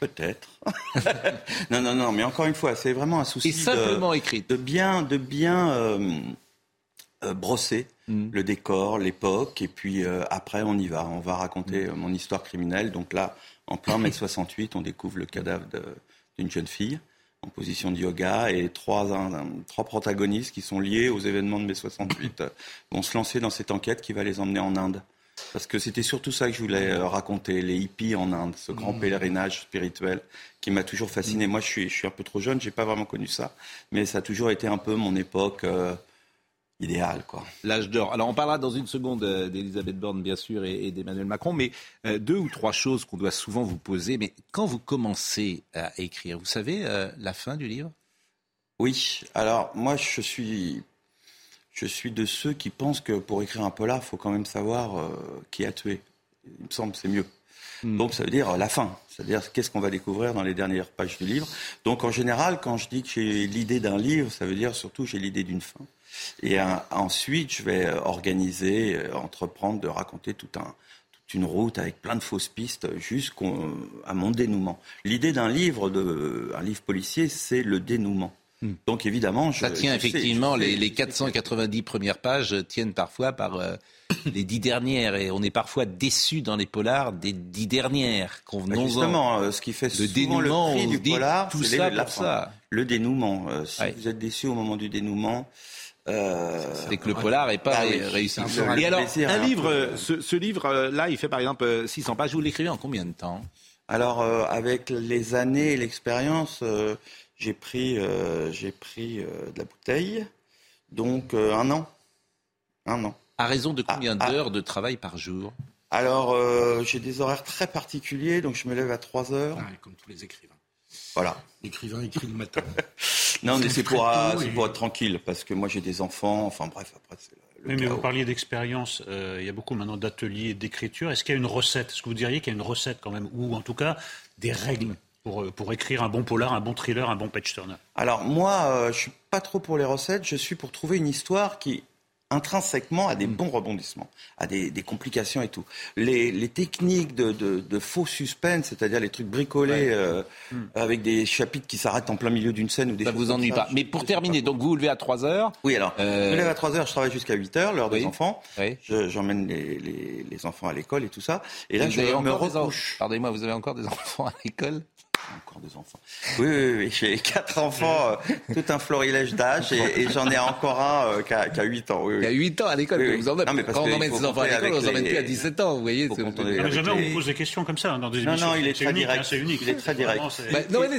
Peut-être. non, non, non, mais encore une fois, c'est vraiment un souci. simplement de, écrite. De bien, de bien euh, euh, brosser mm. le décor, l'époque, et puis euh, après on y va. On va raconter mm. mon histoire criminelle. Donc là, en plein mai 68, on découvre le cadavre d'une jeune fille en position de yoga et trois, trois protagonistes qui sont liés aux événements de mai 68 vont se lancer dans cette enquête qui va les emmener en Inde. Parce que c'était surtout ça que je voulais euh, raconter, les hippies en Inde, ce grand mm. pèlerinage spirituel qui m'a toujours fasciné. Moi, je suis, je suis un peu trop jeune, j'ai pas vraiment connu ça, mais ça a toujours été un peu mon époque idéal. quoi. L'âge d'or. Alors on parlera dans une seconde euh, d'Elisabeth Borne, bien sûr, et, d'Emmanuel Macron, mais euh, deux ou trois choses qu'on doit souvent vous poser. Mais quand vous commencez à écrire, vous savez euh, la fin du livre? Oui. Alors moi, je suis, je suis de ceux qui pensent que pour écrire un polar, il faut quand même savoir qui a tué. Il me semble c'est mieux. Hmm. Donc ça veut dire la fin, c'est-à-dire qu'est-ce qu'on va découvrir dans les dernières pages du livre? Donc en général, quand je dis que j'ai l'idée d'un livre, ça veut dire surtout j'ai l'idée d'une fin. Et ensuite, je vais euh, organiser, euh, entreprendre de raconter tout un, toute une route avec plein de fausses pistes jusqu'à mon dénouement. L'idée d'un livre, de, un livre policier, c'est le dénouement. Hmm. Donc évidemment, je, ça tient effectivement les, les, 490 premières pages tiennent parfois par euh, les dix dernières et on est parfois déçu dans les polars des dix dernières. Convenons justement, ce qui fait le souvent le prix du polar, tout ça la ça. Le dénouement. si vous êtes déçu au moment du dénouement, euh, c'est que le polar n'est pas ah réussi. Et alors, un livre, ce, livre-là, il fait par exemple 600 pages. Vous l'écrivez en combien de temps? Alors, euh, avec les années et l'expérience, euh, j'ai pris, j'ai pris de la bouteille. Donc, un an. Un an. À raison de combien ah, ah. d'heures de travail par jour? Alors, j'ai des horaires très particuliers. Donc, je me lève à 3 heures. comme tous les écrivains. Voilà. L'écrivain écrit le matin. non, mais c'est pour, être tranquille, parce que moi j'ai des enfants, enfin bref, après c'est le, mais, vous parliez d'expérience, euh, il y a beaucoup maintenant d'ateliers d'écriture. Est-ce qu'il y a une recette? Est-ce que vous diriez qu'il y a une recette quand même, ou en tout cas des règles pour, euh, pour écrire un bon polar, un bon thriller, un bon page turner? Alors moi, euh, je suis pas trop pour les recettes, je suis pour trouver une histoire qui intrinsèquement à des Mm. bons rebondissements, à des, des complications et tout. Les, les techniques de, de, de faux suspense, c'est-à-dire les trucs bricolés euh, avec des chapitres qui s'arrêtent en plein milieu d'une scène ou des Mm. Ça choses vous ennuie pas. Mais pour terminer, donc vous vous levez à 3 heures. Oui, alors, Euh, je me lève à 3 heures, je travaille jusqu'à 8 heures, l'heure Oui. des enfants. Oui. Je- J'emmène les, les, les enfants à l'école et tout ça. Et là, vous je me recouche. Pardonnez-moi, vous avez encore des enfants à l'école? Encore des enfants. Oui, oui, oui. J'ai quatre enfants, euh, tout un florilège d'âge, et, et j'en ai encore un euh, qui, a, qui a 8 ans. Oui, oui. Il y a 8 ans à l'école, Oui, vous emmène. Non, mais parce Quand on emmène ses enfants à l'école, on les emmène plus à 17 ans, vous voyez. faut Mais jamais on pose des questions comme ça hein, dans des Non, émissions. non, il est C'est très unique, direct. hein, c'est unique. Il est très direct. Bah, non, mais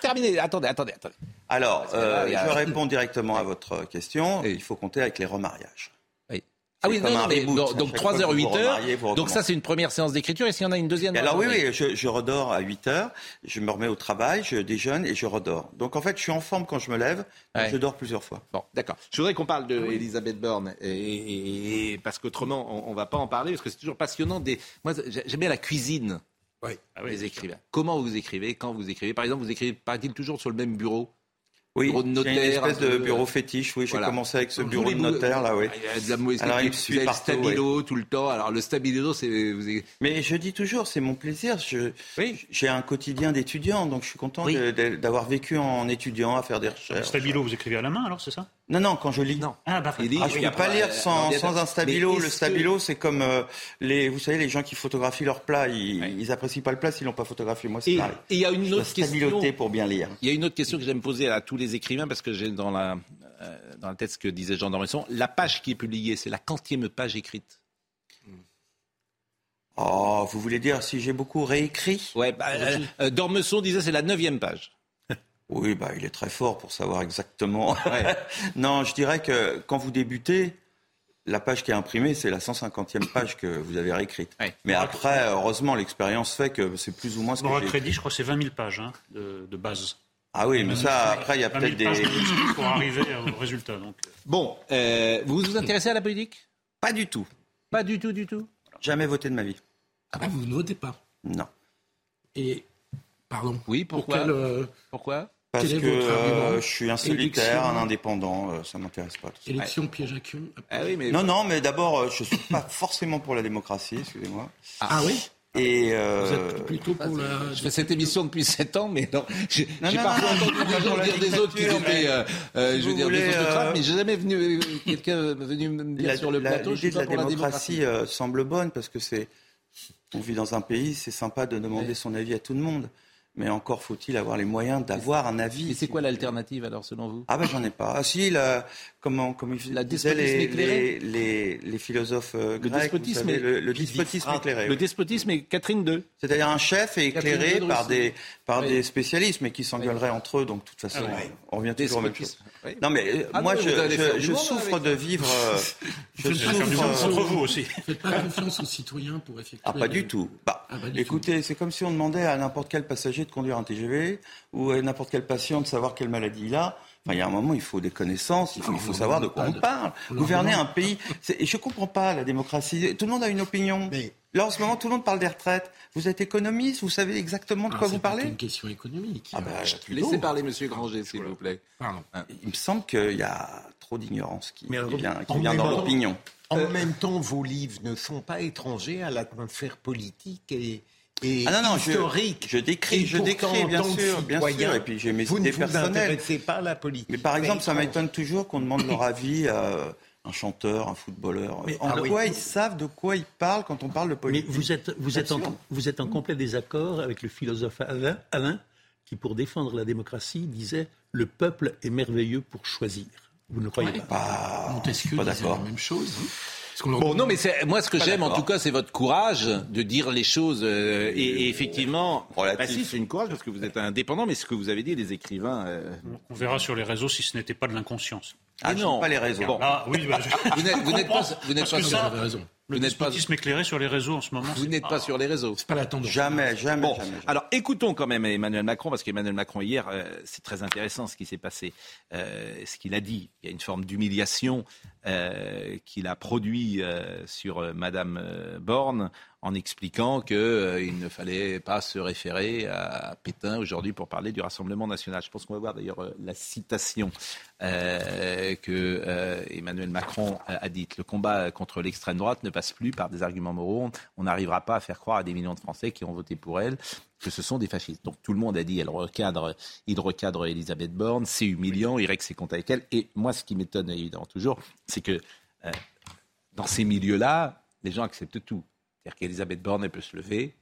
terminez. Attendez, attendez, attendez. Alors, euh, je réponds directement à votre question. Il faut compter avec les remariages. Ah oui, non, mais donc, donc chaque 3 fois heures, que vous 8 vous heures. remariez, vous Donc ça, c'est une première séance d'écriture. Et s'il y en a une deuxième alors oui, oui, je, je redors à 8 heures, je me remets au travail, je déjeune et je redors. Donc en fait, je suis en forme quand je me lève, Ouais. je dors plusieurs fois. Bon, d'accord. Je voudrais qu'on parle de Elisabeth Borne, et, et- et- parce qu'autrement, on, ne va pas en parler, parce que c'est toujours passionnant. Des... Moi, j'ai- j'aime bien la cuisine des écrivains. Comment vous écrivez Quand vous écrivez? Par exemple, vous écrivez, paraît-il, toujours sur le même bureau? Oui, bureau de j'ai notaire. une espèce un peu, de bureau fétiche. Oui, j'ai voilà. commencé avec ce bureau de notaire là, oui. Il y a de la mauvaise Alors, il suit le partout, stabilo tout le temps. Alors le stabilo, c'est Mais je dis toujours, c'est mon plaisir. Je, J'ai un quotidien d'étudiant, donc je suis content Oui. d'avoir vécu en étudiant, à faire des Le recherches. stabilo, vous écrivez à la main alors, c'est ça? Non, non, quand je lis. Non. Ah, bah, Ah, je ne oui, peux pas lire euh, sans, un stabilo. Le stabilo, c'est comme euh, les, vous savez, les gens qui photographient leur plat. Ils, ils apprécient pas le plat s'ils l'ont pas photographié. Moi, c'est pareil. et il y a une Je autre question. stabiloter pour bien lire. Il y a une autre question que j'aime poser à tous les écrivains parce que j'ai dans la euh, dans la tête ce que disait Jean Dormesson. La page qui est publiée, c'est la quantième page écrite. Oh, vous voulez dire si j'ai beaucoup réécrit? Ouais, bah, euh, Dormesson disait c'est la neuvième page. Oui, bah, il est très fort pour savoir exactement. non, je dirais que quand vous débutez, la page qui est imprimée, c'est la 150e page que vous avez réécrite. Mais après, heureusement, l'expérience fait que c'est plus ou moins ce que Dans j'ai... le crédit, je crois que c'est 20 000 pages hein, de, de base. Ah oui, mais ça, après, il y a 20 000 peut-être des... pour arriver au résultat. Donc. Bon, euh, vous vous intéressez à la politique? Pas du tout. Pas du tout, du tout? Jamais voté de ma vie. Ah bah, vous ne votez pas? Non. Et, pardon? Oui, pourquoi? Pour quel, euh, Pourquoi? Parce Quel est que votre euh, je suis un solitaire, Élection- un indépendant, euh, ça m'intéresse pas. tout ça. Élection piège à cul. Ah oui, mais Non, non, mais d'abord, euh, je suis pas forcément pour la démocratie, excusez-moi. Ah, oui? Et euh, Vous êtes plutôt pour la... Je fais cette émission depuis 7 ans, mais non, j'ai parfois entendu je des suis pas gens dire des autres qui mais euh, euh, je veux dire, des autocrates, mais j'ai jamais venu quelqu'un venu me dire la- sur le la- plateau, l'idée de la pour la démocratie semble bonne parce que c'est, on vit dans un pays, c'est sympa de demander son avis à tout le monde, mais encore faut-il avoir les moyens d'avoir un avis. Et c'est quoi l'alternative alors selon vous? Ah ben j'en ai pas. Ah si, la, comment, comme ils La disaient despotisme les, éclairé les, les, les philosophes euh, Le despotisme savez, est- le, le despotisme éclairé. Le despotisme est Catherine II. C'est-à-dire un chef est éclairé de par des, par Oui. des spécialistes, mais qui s'engueuleraient entre eux, donc de toute façon, Ah oui. on revient toujours aux mêmes choses. Non mais euh, Ah moi non, je, je, je monde souffre avec. de vivre. euh, je pas souffre. aux- vous aussi. Faites pas confiance aux citoyens pour effectuer... Ah, pas du tout. Bah, Ah, bah, du écoutez, c'est comme si on demandait à n'importe quel passager de conduire un TGV ou à n'importe quel patient de savoir quelle maladie il a. Enfin, il y a un moment, il faut des connaissances, il faut, il faut savoir de quoi on parle. Gouverner un pays, c'est- et je comprends pas la démocratie. Tout le monde a une opinion. Là, en ce moment, tout le monde parle des retraites. Vous êtes économiste, vous savez exactement de Ah, quoi c'est vous parlez une question économique. Ah bah, Laissez parler Monsieur Granger, s'il vous plaît. Pardon. Il me semble qu'il y a trop d'ignorance qui, qui vient, qui en vient dans l'opinion. En même temps, vos livres ne sont pas étrangers à l'atmosphère politique et, et Ah non, non, je- historique. je décris- Et je décris, en bien sûr, bien sûr, et puis j'ai mes vous idées ne vous personnelles. pas à la politique. Mais par exemple, ça m'étonne toujours qu'on demande leur avis à un chanteur, un footballeur. Mais- en ah oui. quoi ils savent de quoi ils parlent quand on parle de Mais politique vous êtes, vous, êtes en, vous êtes en complet désaccord avec le philosophe Alain, Alain, qui, pour défendre la démocratie, disait Le peuple est merveilleux pour choisir. Vous ne croyez Ouais. pas? Bah, Montesquieu pas disait la même chose. hein. Bon, non, mais c'est- moi, ce que j'aime, en tout cas, c'est votre courage de dire les choses. euh, et, et effectivement, Relatif. bah si, c'est une courage parce que vous êtes indépendant, mais ce que vous avez dit, les écrivains. euh, On verra sur les réseaux si ce n'était pas de l'inconscience. Ah, Mais j'aime non. pas les réseaux. Bon. Ah oui, bah, je- Vous n'êtes- vous n'êtes pas, vous n'êtes pas sur, avez raison. Le vous n'êtes pas, éclairé sur les réseaux en ce moment. vous c'est n'êtes pas sur les réseaux. C'est pas la tendance. Jamais, jamais, Bon, jamais. jamais. alors écoutons quand même Emmanuel Macron, parce qu'Emmanuel Macron hier, euh, c'est très intéressant ce qui s'est passé, euh, ce qu'il a dit. Il y a une forme d'humiliation euh, qu'il a produit euh, sur euh, Madame Borne en expliquant qu'il ne fallait pas se référer à Pétain aujourd'hui pour parler du Rassemblement national. Je pense qu'on va voir d'ailleurs la citation que Emmanuel Macron a dite. Le combat contre l'extrême droite ne passe plus par des arguments moraux. On n'arrivera pas à faire croire à des millions de Français qui ont voté pour elle que ce sont des fascistes. Donc tout le monde a dit, elle recadre, il recadre Elisabeth Borne, c'est humiliant, il règle ses comptes avec elle. Et moi, ce qui m'étonne évidemment toujours, c'est que dans ces milieux-là, les gens acceptent tout. C'est-à-dire qu'Elisabeth Borne, elle peut se lever.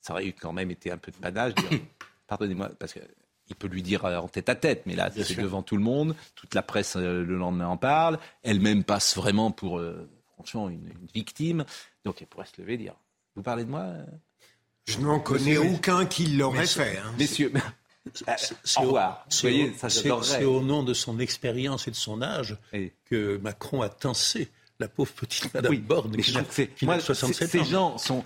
Ça aurait eu quand même été un peu de panache. Pardonnez-moi, parce qu'il peut lui dire euh, en tête à tête, mais là, c'est devant tout le monde. Toute la presse, euh, le lendemain, en parle. Elle-même passe vraiment pour, euh, franchement, une, victime. Donc, elle pourrait se lever et dire Vous parlez de moi Je n'en connais aucun qui l'aurait fait. Hein. Messieurs. C'est au, nom de son expérience et de son âge que Macron a tensé la pauvre petite Madame oui, Borne, mais qui, moi, 67 ces gens sont.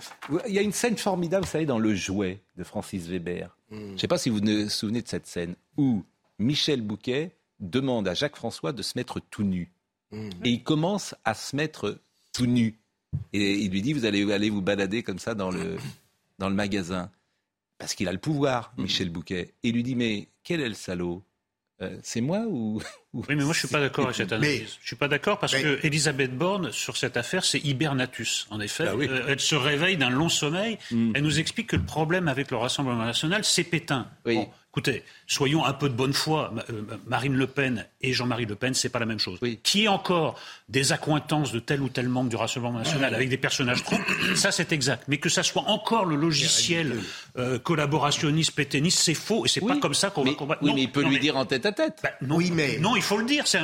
Il y a une scène formidable, vous savez, dans Le Jouet de Francis Weber. Hmm. Je ne sais pas si vous vous souvenez de cette scène où Michel Bouquet demande à Jacques François de se mettre tout nu. Hmm. Et il commence à se mettre tout nu. Et il lui dit Vous allez aller vous balader comme ça dans le, dans le magasin. Parce qu'il a le pouvoir, hmm. Michel Bouquet. Et lui dit Mais quel est le salaud? Euh, c'est moi ou, Oui, mais moi je suis pas d'accord avec cette analyse. Je suis pas d'accord parce que Elisabeth Borne sur cette affaire, c'est hibernatus. En effet, ah euh, elle se réveille d'un long sommeil. Hmm. Elle nous explique que le problème avec le Rassemblement national, c'est Pétain. Oui. Écoutez, soyons un peu de bonne foi. Euh, Marine Le Pen et Jean-Marie Le Pen, c'est pas la même chose. Qui est encore des accointances de tel ou tel membre du Rassemblement national avec des personnages trop, ça c'est exact. Mais que ça soit encore le logiciel euh, collaborationniste, pétainiste, c'est faux et c'est pas comme ça qu'on va combattre. Oui, mais il peut lui dire en tête à tête. Bah, non, oui, mais non, il faut le dire. C'est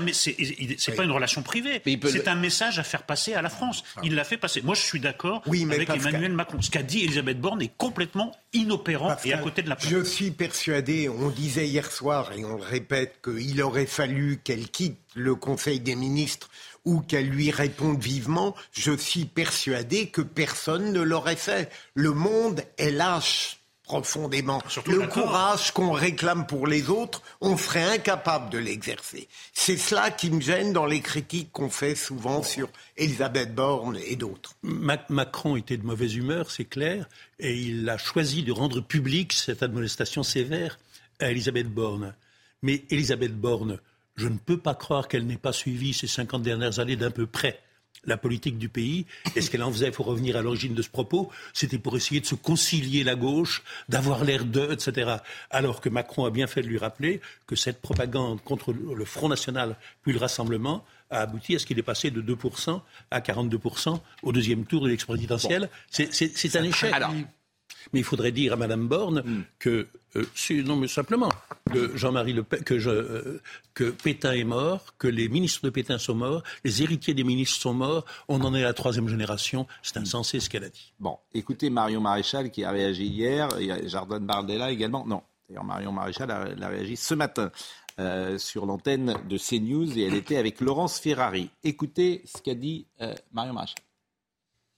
c'est pas une relation privée. C'est un message à faire passer à la France. Il l'a fait passer. Moi, je suis d'accord avec Emmanuel Macron. Ce qu'a dit Elisabeth Borne est complètement inopérant et à côté de la. Je suis persuadé on disait hier soir, et on le répète, qu'il aurait fallu qu'elle quitte le Conseil des ministres ou qu'elle lui réponde vivement. Je suis persuadé que personne ne l'aurait fait. Le monde est lâche profondément. le courage qu'on réclame pour les autres, on serait incapable de l'exercer. C'est cela qui me gêne dans les critiques qu'on fait souvent sur Elisabeth Borne et d'autres. Macron était de mauvaise humeur, c'est clair, et il a choisi de rendre publique cette admonestation sévère à Elisabeth Borne. Mais Elisabeth Borne, je ne peux pas croire qu'elle n'ait pas suivi ces 50 dernières années d'un peu près la politique du pays. Et ce qu'elle en faisait, il faut revenir à l'origine de ce propos, c'était pour essayer de se concilier la gauche, d'avoir l'air d'eux, etc. Alors que Macron a bien fait de lui rappeler que cette propagande contre le Front National puis le Rassemblement a abouti à ce qu'il est passé de 2% à 42% au deuxième tour de l'ex présidentielle. C'est un échec. Mais il faudrait dire à Mme Borne hmm. que, euh, non mais simplement, que Jean-Marie Le Pen, que, euh, que Pétain est mort, que les ministres de Pétain sont morts, les héritiers des ministres sont morts, on en est à la troisième génération. C'est insensé ce qu'elle a dit. Bon, écoutez Marion Maréchal qui a réagi hier, et Jardin Bardella également. Non, d'ailleurs Marion Maréchal a, réagi ce matin. Euh, sur l'antenne de CNews et elle était avec Laurence Ferrari. Écoutez ce qu'a dit Marion Maréchal.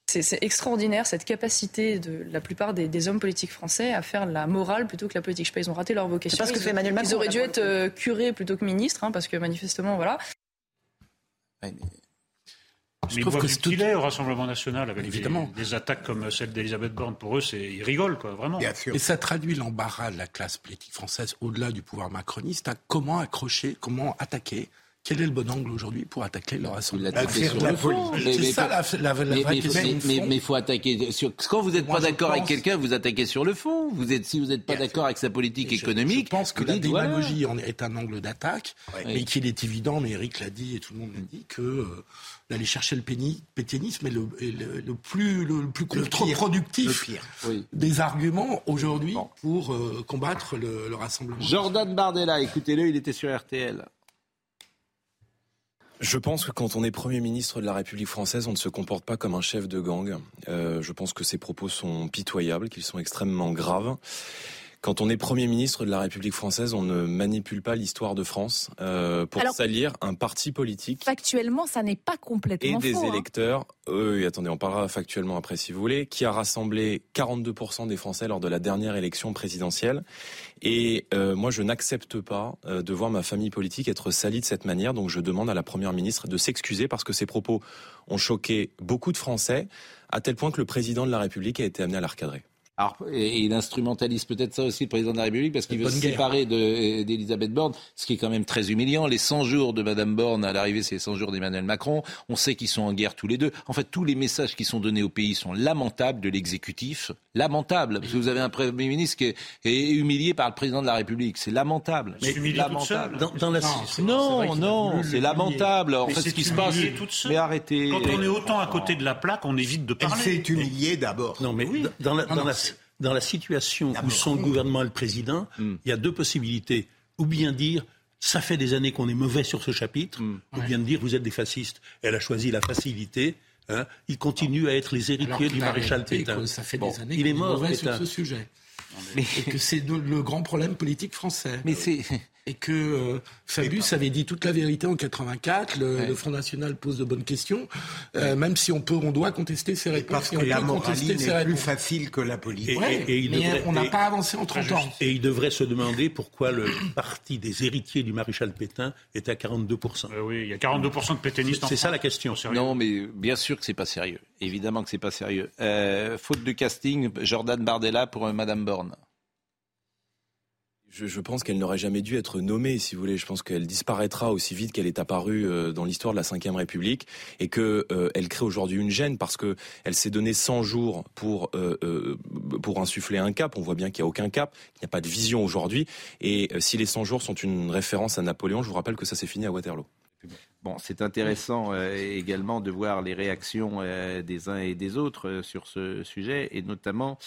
C'est extraordinaire cette capacité de la plupart des, hommes politiques français à faire la morale plutôt que la politique. Je sais pas, ils ont raté leur vocation. Parce que fait Emmanuel Macron. Ils auraient dû être euh, curés plutôt que ministres, hein, parce que manifestement, voilà. mais... Je trouve que c'est tout... est au Rassemblement national avec Évidemment. Des, attaques comme celle d'Elisabeth Borne. Pour eux, c'est ils rigolent, quoi, vraiment. Et ça traduit l'embarras de la classe politique française au-delà du pouvoir macroniste à comment accrocher, comment attaquer quel est le bon angle aujourd'hui pour attaquer le rassemblement C'est ça la, vraie question. Mais il faut attaquer sur. Quand vous n'êtes pas d'accord avec quelqu'un, vous attaquez sur le fond. Vous êtes, si vous n'êtes pas d'accord avec sa politique économique. Je pense que la démagogie est un angle d'attaque, mais qu'il est évident, mais Eric l'a dit et tout le monde l'a dit, que euh, d'aller chercher le pétainisme est le, le, plus, le, plus contre-productif des arguments aujourd'hui pour euh, combattre le, le rassemblement. Jordan Bardella, écoutez-le, il était sur RTL. Je pense que quand on est Premier ministre de la République française, on ne se comporte pas comme un chef de gang. Euh, je pense que ces propos sont pitoyables, qu'ils sont extrêmement graves Quand on est Premier ministre de la République française, on ne manipule pas l'histoire de France euh, pour Alors- salir un parti politique Factuellement, ça n'est pas et complètement des faux. hein. électeurs. Euh, attendez, on parlera factuellement après si vous voulez, qui a rassemblé 42% des Français lors de la dernière élection présidentielle. Et euh, moi, je n'accepte pas euh, de voir ma famille politique être salie de cette manière. Donc, je demande à la première ministre de s'excuser parce que ses propos ont choqué beaucoup de Français, à tel point que le président de la République a été amené à la recadrer. Alors, et il instrumentalise peut-être ça aussi, le président de la République, parce qu'il veut se guerre. séparer de- d'Elisabeth Borne, ce qui est quand même très humiliant. Les 100 jours de Madame Borne à l'arrivée, c'est les 100 jours d'Emmanuel Macron. On sait qu'ils sont en guerre tous les deux. En fait, tous les messages qui sont donnés au pays sont lamentables de l'exécutif. Lamentables. Parce que vous avez un Premier ministre qui est, est humilié par le président de la République. C'est lamentable. Mais humilié toute lamentable. seule. Dans- dans la- Non, non, c'est non, lamentable. En Mais fait, c'est ce qui se passe. Mais arrêtez. Quand on est autant à côté de la plaque, on évite de parler. Elle s'est humiliée d'abord. Non, mais dans, la, dans la- dans la situation où sont le gouvernement et le président, Hmm. il y a deux possibilités. Ou bien dire, ça fait des années qu'on est mauvais sur ce chapitre, Hmm. ou bien dire, vous êtes des fascistes. Elle a choisi la facilité. Hein. Il continue à être les héritiers du maréchal Pétain. Ça fait Bon, des années il est mort, mauvais sur ce sujet. Et que c'est le, le grand problème politique français. Mais c'est... Et que euh, Fabius avait dit toute la vérité en 84, le, Ouais. le Front National pose de bonnes questions, euh, même si on peut, on doit contester ses réponses. Parce et que la peut contester moraline ses est plus facile que la politique. Ouais, il mais devrait- on n'a et- pas avancé en 30 ans. Et il devrait se demander pourquoi le parti des héritiers du maréchal Pétain est à 42%. Euh, oui, il y a 42% de pétainistes en C'est ça la question. Non, mais bien sûr que c'est pas sérieux. Évidemment que c'est pas sérieux. Euh, faute de casting, Jordan Bardella pour euh, Madame Borne. Je, pense qu'elle n'aurait jamais dû être nommée, si vous voulez. Je pense qu'elle disparaîtra aussi vite qu'elle est apparue euh, dans l'histoire de la Ve République et que euh, elle crée aujourd'hui une gêne parce que elle s'est donné 100 jours pour euh, euh, pour insuffler un cap. On voit bien qu'il n'y a aucun cap, qu'il n'y a pas de vision aujourd'hui. Et si les 100 jours sont une référence à Napoléon, je vous rappelle que ça s'est fini à Waterloo. Bon, c'est intéressant euh, également de voir les réactions euh, des uns et des autres euh, sur ce sujet, et notamment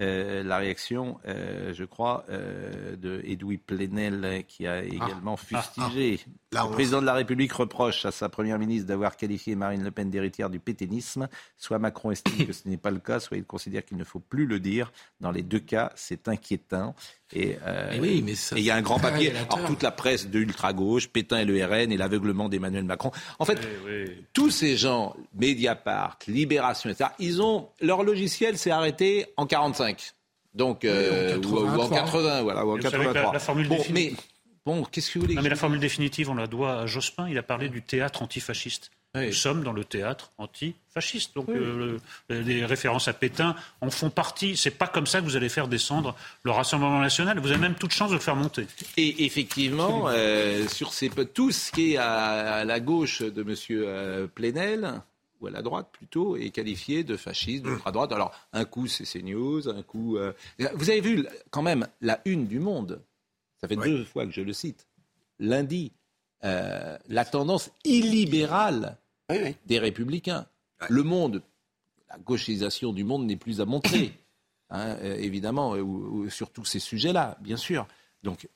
la réaction, je crois, de Edoui Plenel, qui a également fustigé. Là, le président de la République reproche à sa première ministre d'avoir qualifié Marine Le Pen d'héritière du pétainisme. Soit Macron estime que ce n'est pas le cas, soit il considère qu'il ne faut plus le dire. Dans les deux cas, c'est inquiétant. Et Mais oui, mais ça, et il y a un grand papier. Alors, toute la presse de l'ultra-gauche, Pétain et le RN et l'aveuglement d'Emmanuel Macron. En fait, tous ces gens, Mediapart, Libération, etc., ils ont leur logiciel s'est arrêté en 45. Donc, euh, Oui, en ou, ou en 83. 80, voilà, ou en Et vous savez que la- 83. la formule bon, mais définitive- bon, qu'est-ce que vous voulez Non, mais la formule définitive, on la doit à Jospin. Il a parlé du théâtre antifasciste. Nous sommes dans le théâtre antifasciste. Donc, euh, le- les références à Pétain en font partie. C'est pas comme ça que vous allez faire descendre le Rassemblement national. Vous avez même toute chance de le faire monter. Et effectivement, euh, sur ces, tout ce qui est à, à la gauche de M. euh, Plenel, ou à la droite plutôt, est qualifié de fasciste, de droite. Alors, un coup, c'est CNews, un coup... euh, Vous avez vu quand même la une du Monde, ça fait deux fois que je le cite, lundi, euh, la tendance illibérale des républicains. Le monde, la gauchisation du monde n'est plus à montrer, hein, euh, évidemment, euh, ou- ou sur tous ces sujets-là, bien sûr. Donc,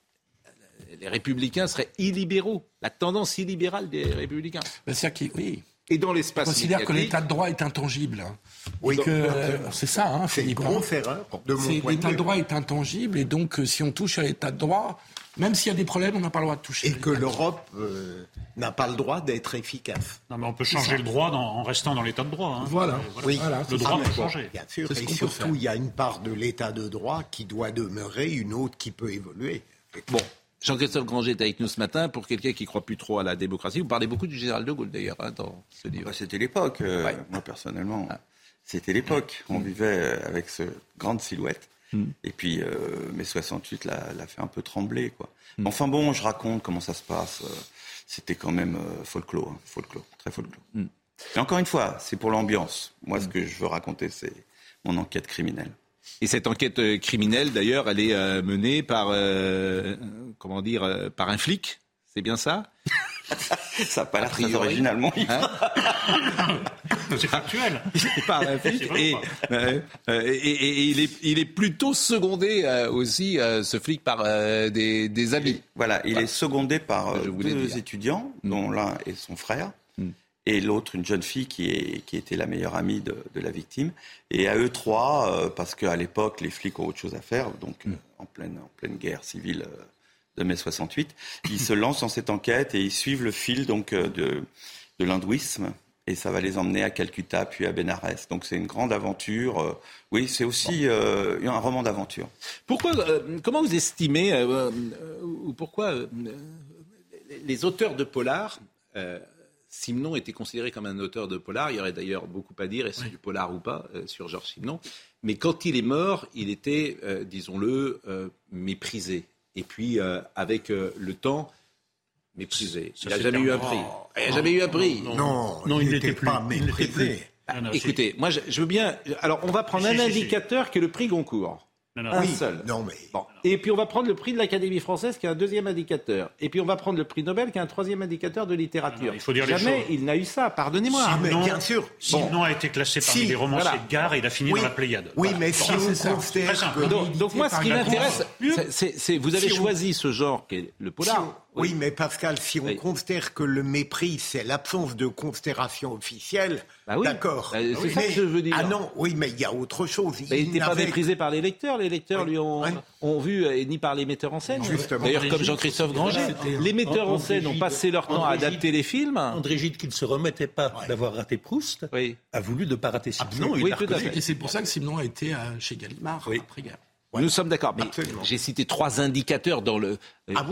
les républicains seraient illibéraux, la tendance illibérale des républicains. C'est-à-dire qu'ils- oui. Et dans l'espace considère que l'état de droit est intangible. hein. Oui, Et que, donc, euh, c'est ça, hein, c'est une grosse erreur, de mon C'est- point de L'état de droit est intangible et donc si on touche à l'état de droit, même s'il y a des problèmes, on n'a pas le droit de toucher. Et que l'Europe euh, n'a pas le droit d'être efficace. Non, mais on peut changer le droit dans- en restant dans l'état de droit. hein. Voilà. Euh, Oui, Le droit Ah, peut bon, changer. Bien sûr, et surtout, il y a une part de l'état de droit qui doit demeurer, une autre qui peut évoluer. Bon, Jean-Christophe Granger est avec nous ce matin pour quelqu'un qui ne croit plus trop à la démocratie. Vous parlez beaucoup du général de Gaulle d'ailleurs hein, dans ce livre. Bah, c'était l'époque, euh, moi personnellement. C'était l'époque. On vivait avec ce grande silhouette. Et puis, euh, mai 68 l'a fait un peu trembler. Quoi. Mais Enfin bon, je raconte comment ça se passe. euh, C'était quand même euh, folklore, hein, folklore, très folklore. Et encore une fois, c'est pour l'ambiance. Moi, ce que je veux raconter, c'est mon enquête criminelle. Et cette enquête euh, criminelle, d'ailleurs, elle est menée par, euh, comment dire, par un flic. C'est bien ça? Ça n'a pas l'air très priori. original, mon livre. C'est factuel. Et, euh, et- et- et il, est, il est plutôt secondé euh, aussi, euh, ce flic, par euh, des, des amis. Voilà, il est secondé par euh, deux dire. étudiants, dont l'un est son frère, Mm. et l'autre une jeune fille qui, est, qui était la meilleure amie de, de la victime. Et à eux trois, euh, parce qu'à l'époque, les flics ont autre chose à faire, donc euh, en, pleine, en pleine guerre civile de mai 68. Ils se lancent dans cette enquête et ils suivent le fil donc de, de l'hindouisme et ça va les emmener à Calcutta puis à Benares. Donc c'est une grande aventure. Euh, oui, c'est aussi euh, un roman d'aventure. Pourquoi euh, Comment vous estimez ou pourquoi les auteurs de polar Simon était considéré comme un auteur de polar. Il y aurait d'ailleurs beaucoup à dire, est-ce du polar ou pas, sur Georges Simon. Mais quand il est mort, il était, disons-le, méprisé. Et puis, avec le temps, méprisé. Il n'a jamais eu un prix. Il n'a jamais eu un prix. Non, non, il n'était pas méprisé. écoutez, moi je, veux bien. Alors on va prendre un indicateur qui est le prix Goncourt. Non, un seul. Non, mais... Et puis on va prendre le prix de l'Académie française qui est un deuxième indicateur. Et puis on va prendre le prix Nobel qui est un troisième indicateur de littérature. il faut dire Jamais il n'a eu ça, pardonnez-moi. Sinon, bien sûr. Simon a été classé parmi les romanciers de gare et il a fini dans la Pléiade. Oui, mais si on considère donc, donc moi ce qui m'intéresse, c'est vous avez choisi ce genre qui est le polar. Oui, mais Pascal, si on considère que le mépris, c'est l'absence de considération officielle, bah d'accord. Bah, c'est ça que je veux dire. Ah non, oui, mais il y a autre chose. il n'était pas méprisé par les lecteurs. Les lecteurs lui ont, ont vu, euh, ni par les metteurs en scène. D'ailleurs, comme Jean-Christophe Granger, les metteurs en scène ont passé leur temps à adapter les films. André Gide, qui ne se remettait pas d'avoir raté Proust, a voulu ne pas rater Simon. oui, Et c'est pour ça que Simon a été chez Gallimard après-guerre. Nous sommes d'accord, mais j'ai cité trois indicateurs dans le ah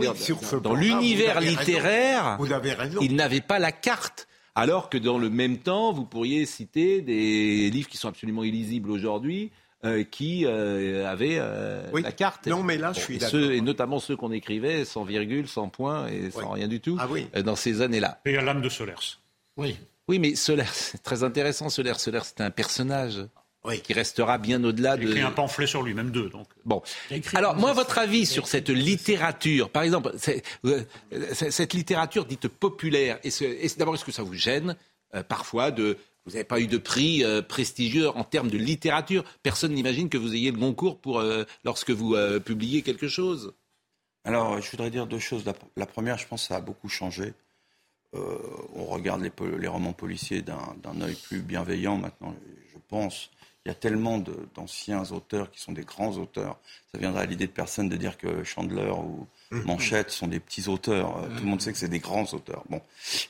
dans l'univers littéraire. Vous avez raison. Il n'avait pas la carte. Alors que dans le même temps, vous pourriez citer des livres qui sont absolument illisibles aujourd'hui, euh, qui euh, avaient euh, la carte. Non, mais là, je suis d'accord. Et notamment ceux qu'on écrivait sans virgule, sans point et sans rien du tout ah dans ces années-là. Et à l'âme de Solers. Oui. Oui, mais Solers, c'est très intéressant. Solers, Solers, c'était un personnage qui restera bien au-delà de. Il a écrit un pamphlet sur lui, même deux. Donc. Bon. Alors, moi, votre avis sur cette littérature, par exemple, euh, cette littérature dite populaire, et d'abord, est-ce que ça vous gêne euh, parfois de vous n'avez pas eu de prix euh, prestigieux en termes de littérature. Personne n'imagine que vous ayez le concours pour lorsque vous publiez quelque chose. Alors, je voudrais dire deux choses. La, première, je pense que ça a beaucoup changé. on regarde les romans policiers d'un œil plus bienveillant maintenant, je pense. Il y a tellement d'anciens auteurs qui sont des grands auteurs. Ça viendrait à l'idée de personne de dire que Chandler ou mmh. Manchette sont des petits auteurs. Euh, tout le monde sait que c'est des grands auteurs. Bon.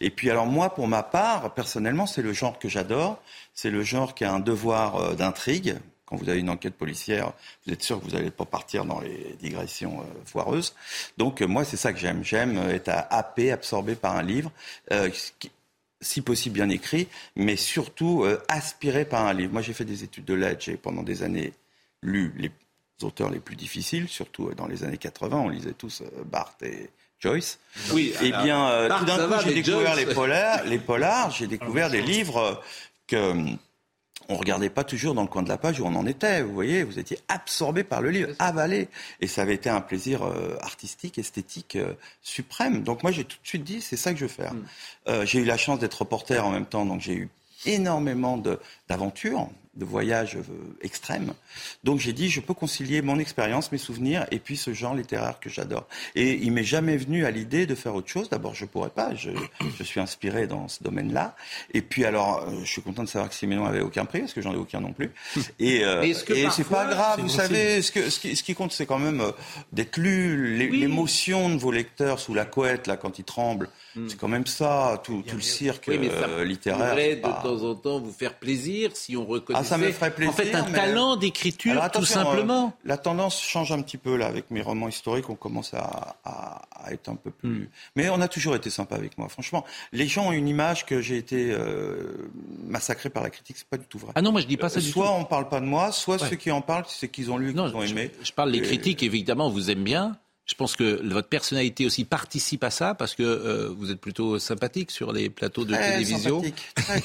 Et puis alors moi, pour ma part, personnellement, c'est le genre que j'adore. C'est le genre qui a un devoir euh, d'intrigue. Quand vous avez une enquête policière, vous êtes sûr que vous n'allez pas partir dans les digressions euh, foireuses. Donc moi, c'est ça que j'aime. J'aime être happé, absorbé par un livre si possible bien écrit, mais surtout euh, aspiré par un livre. Moi, j'ai fait des études de lettres, j'ai pendant des années lu les auteurs les plus difficiles, surtout euh, dans les années 80, on lisait tous euh, Barthes et Joyce. Oui. Eh bien, tout d'un coup, j'ai découvert les polars, les polars, j'ai découvert des livres que on regardait pas toujours dans le coin de la page où on en était. Vous voyez, vous étiez absorbé par le livre, avalé. Et ça avait été un plaisir euh, artistique, esthétique euh, suprême. Donc moi, j'ai tout de suite dit, c'est ça que je veux faire. Mm. Euh, j'ai eu la chance d'être reporter en même temps, donc j'ai eu énormément d'aventures de voyages euh, extrêmes. Donc j'ai dit, je peux concilier mon expérience, mes souvenirs, et puis ce genre littéraire que j'adore. Et il m'est jamais venu à l'idée de faire autre chose. D'abord, je pourrais pas. Je, je, suis inspiré dans ce domaine-là. Et puis alors, euh, je suis content de savoir que Siméon avait aucun prix, parce que j'en ai aucun non plus. Et, euh, et c'est pas grave, vous savez. Ce, que, ce, qui, ce qui compte, c'est quand même d'être lu, l'émotion de vos lecteurs sous la couette là quand ils tremblent. Hmm. C'est quand même ça, tout, tout le cirque oui, mais ça littéraire. de temps en temps vous faire plaisir si on reconnaît ah, ça me ferait plaisir. En fait, un talent d'écriture, tout simplement. Euh, la tendance change un petit peu là avec mes romans historiques. On commence à, à, à être un peu plus. Hmm. Mais on a toujours été sympa avec moi. Franchement, les gens ont une image que j'ai été euh, massacré par la critique. C'est pas du tout vrai. Ah non, moi je dis pas ça du tout. Soit on parle pas de moi, soit ceux qui en parlent, c'est qu'ils ont lu, qu'ils ont aimé. Je, parle des critiques. Évidemment, vous aime bien. Je pense que votre personnalité aussi participe à ça parce que euh, vous êtes plutôt sympathique sur les plateaux de télévision.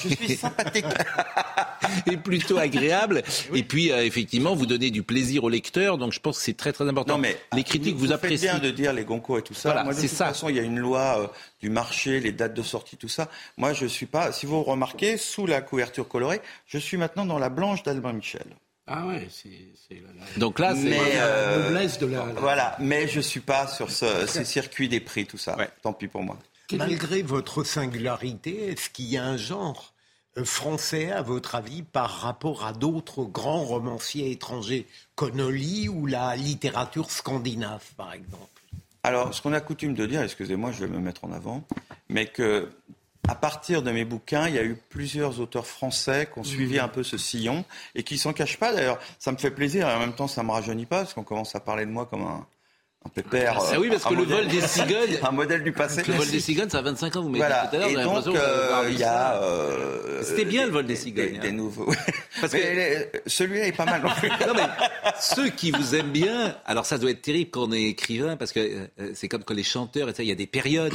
je suis sympathique. et plutôt agréable. Et puis euh, effectivement, vous donnez du plaisir au lecteur. Donc je pense que c'est très très important. Non, mais les critiques vous, vous apprécient. bien de dire les Goncourt et tout ça. Moi, de toute façon, il y a une loi euh, du marché, les dates de sortie, tout ça. Moi, je suis pas. Si vous remarquez, sous la couverture colorée, je suis maintenant dans la blanche d'Albin Michel. Ah ouais, c'est la, Donc là, c'est la euh, noblesse de la, Voilà, mais je suis pas sur ce, ces circuits des prix, tout ça. Tant pis pour moi. Malgré votre singularité, est-ce qu'il y a un genre euh, français, à votre avis, par rapport à d'autres grands romanciers étrangers, Connolly ou la littérature scandinave, par exemple? Alors, ce qu'on a coutume de dire, excusez-moi, je vais me mettre en avant, mais que à partir de mes bouquins, il y a eu plusieurs auteurs français qui ont suivi mmh. un peu ce sillon et qui s'en cachent pas. D'ailleurs, ça me fait plaisir et en même temps, ça me rajeunit pas parce qu'on commence à parler de moi comme un, un pépère. Ah oui, parce que le vol des cigognes. un modèle du passé. Le vol des cigognes, ça a 25 ans, vous m'avez voilà. dit tout à l'heure. Et donc, euh, il y a. Euh, C'était bien le vol des cigognes. Des, des hein. nouveaux. Parce que celui-là est pas mal non plus. non, mais ceux qui vous aiment bien, alors ça doit être terrible quand on est écrivain, parce que euh, c'est comme quand les chanteurs, et ça, il y a des périodes.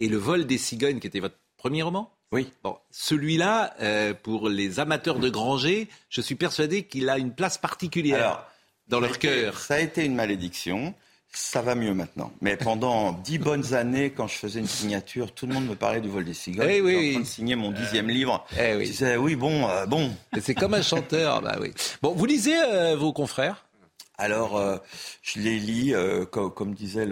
Et le vol des cigognes, qui était votre premier roman oui. Bon, celui-là, euh, pour les amateurs de Granger, je suis persuadé qu'il a une place particulière Alors, dans leur cœur. Ça a été une malédiction. Ça va mieux maintenant. Mais pendant dix bonnes années, quand je faisais une signature, tout le monde me parlait du vol des cigognes. Eh oui, en train de signer mon dixième livre. Eh oui. Je disais, oui, bon, euh, bon. C'est comme un chanteur, bah oui. Bon, vous lisez euh, vos confrères? Alors, euh, je les lis, euh, comme, comme, disait.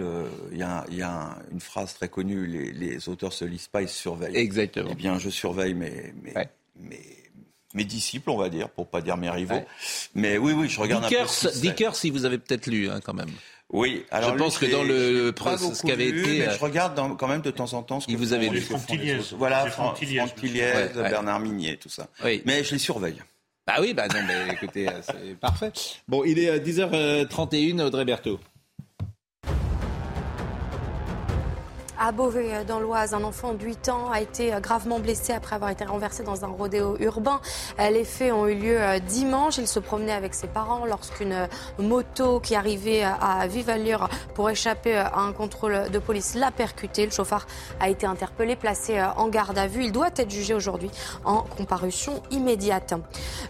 Il y a, y a une phrase très connue les, les, auteurs se lisent pas, ils se surveillent. Exactement. Eh bien, je surveille mes, mes, ouais. mes, mes, disciples, on va dire, pour pas dire mes rivaux. Ouais. Mais oui, oui, je regarde Dickers, un peu. Dickers, si vous avez peut-être lu, hein, quand même. Oui, alors je pense lui, que dans le ce qu'avait été, mais je regarde dans, quand même de temps en temps ce que vous avait lu. Franck Tilliez, voilà, Franck Tilliez, Bernard Minier, tout ça. Oui. Mais je les surveille. Ah oui, bah non, mais écoutez, c'est parfait. Bon, il est 10h31, Audrey Berthaud. À Beauvais, dans l'Oise, un enfant de 8 ans a été gravement blessé après avoir été renversé dans un rodéo urbain. Les faits ont eu lieu dimanche. Il se promenait avec ses parents lorsqu'une moto qui arrivait à vive allure pour échapper à un contrôle de police l'a percuté. Le chauffard a été interpellé, placé en garde à vue. Il doit être jugé aujourd'hui en comparution immédiate.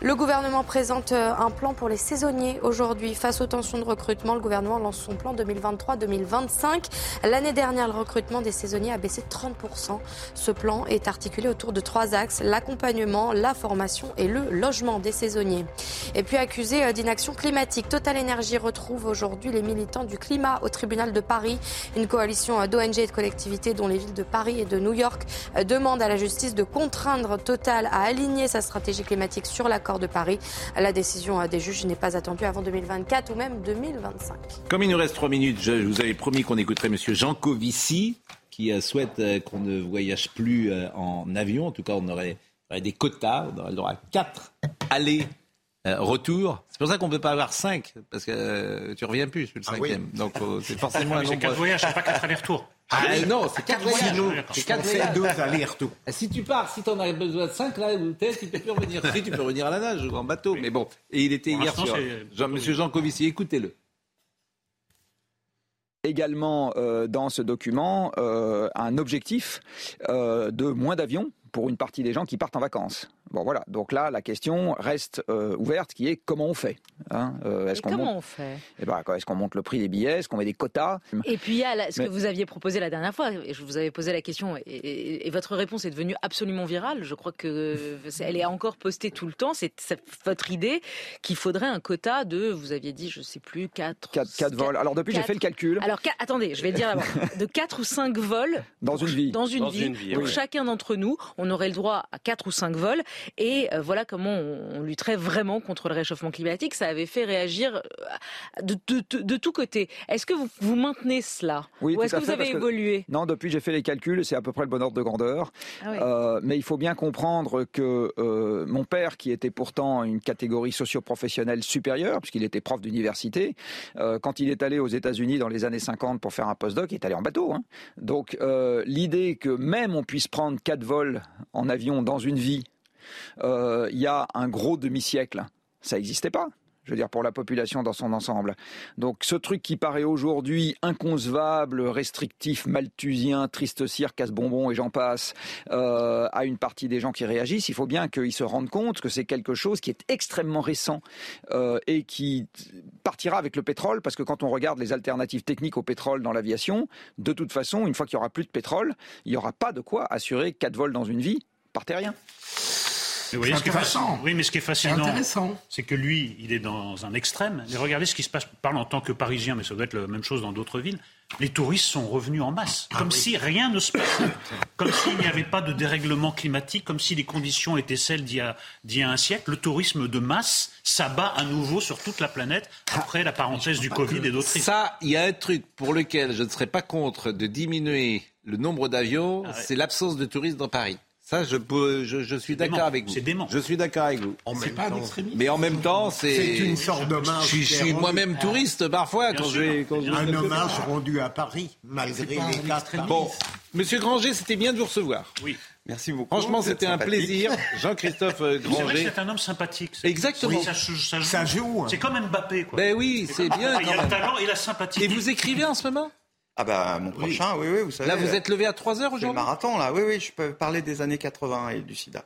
Le gouvernement présente un plan pour les saisonniers aujourd'hui. Face aux tensions de recrutement, le gouvernement lance son plan 2023-2025. L'année dernière, le recrutement des saisonniers a baissé de 30%. Ce plan est articulé autour de trois axes, l'accompagnement, la formation et le logement des saisonniers. Et puis accusé d'inaction climatique, Total Energy retrouve aujourd'hui les militants du climat au tribunal de Paris. Une coalition d'ONG et de collectivités dont les villes de Paris et de New York demandent à la justice de contraindre Total à aligner sa stratégie climatique sur l'accord de Paris. La décision des juges n'est pas attendue avant 2024 ou même 2025. Comme il nous reste trois minutes, je vous avais promis qu'on écouterait Monsieur Jean Covici qui souhaite qu'on ne voyage plus en avion. En tout cas, on aurait, des quotas. On aurait le droit à quatre allées. retour. C'est pour ça qu'on ne peut pas avoir cinq, parce que euh, tu reviens plus sur le cinquième. Ah oui. Donc euh, c'est forcément un nombre. C'est quatre voyages, c'est pas quatre allers-retours. Ah, non, c'est quatre voyages. C'est quatre voyages. deux allers-retours. Si tu pars, si tu en as besoin de cinq, là, peut-être tu peux plus revenir. si tu peux revenir à la nage ou en bateau. Mais bon, et il était hier sur Jean, Monsieur Jean Covici. Écoutez-le également euh, dans ce document euh, un objectif euh, de moins d'avions pour une partie des gens qui partent en vacances. Bon voilà, donc là la question reste euh, ouverte, qui est comment on fait hein euh, est-ce qu'on Comment monte... on fait eh ben, Est-ce qu'on monte le prix des billets Est-ce qu'on met des quotas Et puis il y a la, ce Mais... que vous aviez proposé la dernière fois, et je vous avais posé la question, et, et, et votre réponse est devenue absolument virale. Je crois que elle est encore postée tout le temps. C'est votre idée qu'il faudrait un quota de, vous aviez dit, je sais plus, 4... 4, 4 vols. Alors depuis 4... j'ai fait le calcul. Alors 4, attendez, je vais dire d'abord, de 4 ou 5 vols dans une vie. Dans une dans vie. Une vie pour oui. chacun d'entre nous, on aurait le droit à 4 ou 5 vols, et euh, voilà comment on, on, lutterait vraiment contre le réchauffement climatique. Ça avait fait réagir de, de, de, de tous côtés. Est-ce que vous, vous, maintenez cela oui, Ou est-ce que vous avez évolué que, Non, depuis j'ai fait les calculs, c'est à peu près le bon ordre de grandeur. Ah oui. euh, mais il faut bien comprendre que euh, mon père, qui était pourtant une catégorie socio-professionnelle supérieure, puisqu'il était prof d'université, euh, quand il est allé aux États-Unis dans les années 50 pour faire un postdoc, il est allé en bateau. Hein. Donc euh, l'idée que même on puisse prendre quatre vols en avion dans une vie il euh, y a un gros demi-siècle. Ça n'existait pas. Je veux dire, pour la population dans son ensemble. Donc, ce truc qui paraît aujourd'hui inconcevable, restrictif, malthusien, triste cire, casse-bonbon et j'en passe, euh, à une partie des gens qui réagissent, il faut bien qu'ils se rendent compte que c'est quelque chose qui est extrêmement récent euh, et qui partira avec le pétrole, parce que quand on regarde les alternatives techniques au pétrole dans l'aviation, de toute façon, une fois qu'il n'y aura plus de pétrole, il n'y aura pas de quoi assurer quatre vols dans une vie par terrien. Mais vous voyez, ce qui est intéressant. fascinant- Oui, mais ce qui est fascinant, c'est que lui, il est dans un extrême. Mais regardez ce qui se passe. Je parle en tant que Parisien, mais ça doit être la même chose dans d'autres villes. Les touristes sont revenus en masse, Ah comme si rien ne se passait, comme s'il n'y avait pas de dérèglement climatique, comme si les conditions étaient celles d'il y a, d'il y a un siècle. Le tourisme de masse s'abat à nouveau sur toute la planète après la parenthèse du Covid et d'autres. Ça, il y a un truc pour lequel je ne serais pas contre de diminuer le nombre d'avions, Ah ouais. c'est l'absence de touristes dans Paris. Ça, je, peux, je, je suis d'accord avec vous. C'est dément. Je suis d'accord avec vous. En C'est même pas un temps, extrémiste. Mais en même temps, c'est. C'est une sorte d'hommage. Je suis, je suis rendu- moi-même touriste parfois quand sûr. je vais. Quand je vais Un hommage rendu à Paris, malgré les extrémiste. Bon, Monsieur Granger, c'était bien de vous recevoir. Oui. Merci beaucoup. Franchement, c'était un plaisir. Jean-Christophe euh, C'est vrai que Granger. c'est un homme sympathique. C'est- Exactement. Oui, Ça, joue- ça joue. Ça joue, hein. C'est comme Mbappé. Quoi. Ben oui, c'est bien Il a le talent et la sympathie. Et vous écrivez en ce moment? Ah bah mon prochain, oui, oui, vous savez. Là, vous euh, êtes levé à 3 heures c'est le aujourd'hui marathon là, oui, oui, je peux parler des années 80 et du sida.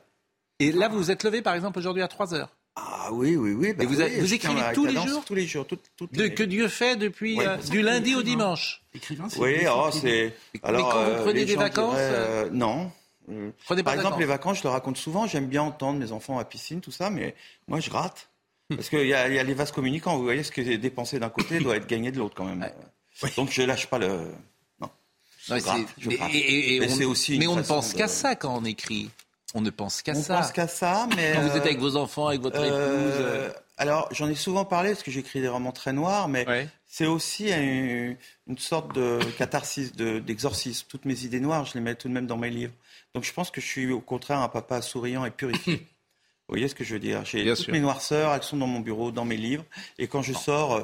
Et là, vous vous êtes levé, par exemple, aujourd'hui à 3 heures. Ah oui, oui, oui. bah Et vous oui, écrivez tous les jours Tous les jours, toutes, toutes De, les- que Dieu fait depuis Ouais. euh, du lundi au dimanche. Écrivain, c'est Oui, oh, c'est. Mais quand vous prenez les des vacances, diraient, euh, Non. Euh, Prenez pas Par exemple, les vacances, je le raconte souvent. J'aime bien entendre mes enfants à piscine, tout ça, mais moi, je rate. Parce qu'il y, y a les vases communicants. Vous voyez, ce qui est dépensé d'un côté doit être gagné de l'autre, quand même. Donc, je lâche pas le. Non. Non, mais et- et- on- aussi mais on ne pense de- qu'à ça quand on écrit. On ne pense qu'à On ça. pense qu'à ça, mais. Quand vous êtes euh, avec vos enfants, avec votre Euh, épouse. alors, j'en ai souvent parlé parce que j'écris des romans très noirs, mais Ouais. c'est aussi une, une sorte de catharsis, de- d'exorcisme. Toutes mes idées noires, je les mets tout de même dans mes livres. Donc, je pense que je suis au contraire un papa souriant et purifié. Vous voyez ce que je veux dire? J'ai toutes sûr. mes noirceurs, elles sont dans mon bureau, dans mes livres, et quand je sors, euh,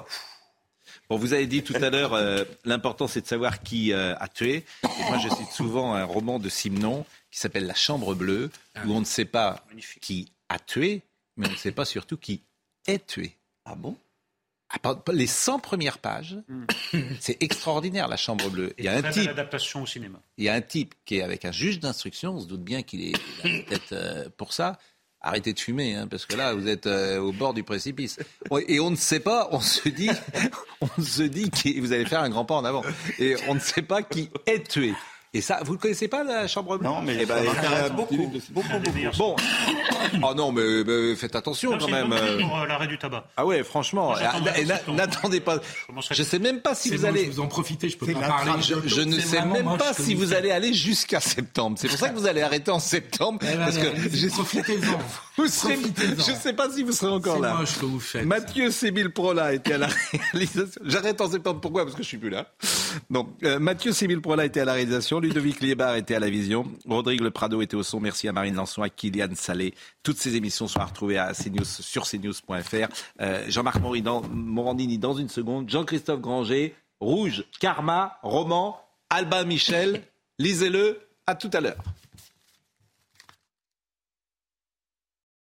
Bon, vous avez dit tout à l'heure, euh, l'important c'est de savoir qui euh, a tué. Et moi, je cite souvent un roman de Simon qui s'appelle La Chambre bleue, où on ne sait pas qui a tué, mais on ne sait pas surtout qui est tué. ah bon? Ah, Les 100 premières pages, c'est extraordinaire, La Chambre bleue. Il y a un type adaptation au cinéma. il y a un type qui est avec un juge d'instruction, on se doute bien qu'il est peut-être euh, pour ça. Arrêtez de fumer, hein, parce que là, vous êtes euh, au bord du précipice. Et on ne sait pas, on se dit, on se dit que vous allez faire un grand pas en avant. Et on ne sait pas qui est tué. Et ça, vous ne connaissez pas la chambre bleue Non, mais Eh ben, ça il y a beaucoup, beaucoup. Bon, oh non, mais, mais faites attention Non, quand même. euh. pour euh, l'arrêt du tabac. Ah ouais, franchement, n'attendez pas. Je sais même pas si vous bon, allez. je vous en profiter, je peux pas parler. trappe Je, je ne sais même pas si vous allez aller jusqu'à septembre. C'est pour ça que vous allez arrêter en septembre. Eh ben, parce que j'ai profitez-en. vous serez- Profitez-en. je ne sais pas si vous serez encore là. moche que vous faites. Mathieu Sébil Prola était à la réalisation. J'arrête en septembre. Pourquoi? Parce que je suis plus là. Donc, euh, Mathieu Sébil Prola était à la réalisation. Ludovic Liébar était à la vision. Rodrigue Le Prado était au son. Merci à Marine Lançon, à Kylian Salé. Toutes ces émissions sont à retrouver à CNews, sur cnews.fr. Euh, Jean-Marc Morandini dans, Morandini dans une seconde. Jean-Christophe Granger. Rouge, Karma, Roman, Albin Michel. Lisez-le. À tout à l'heure.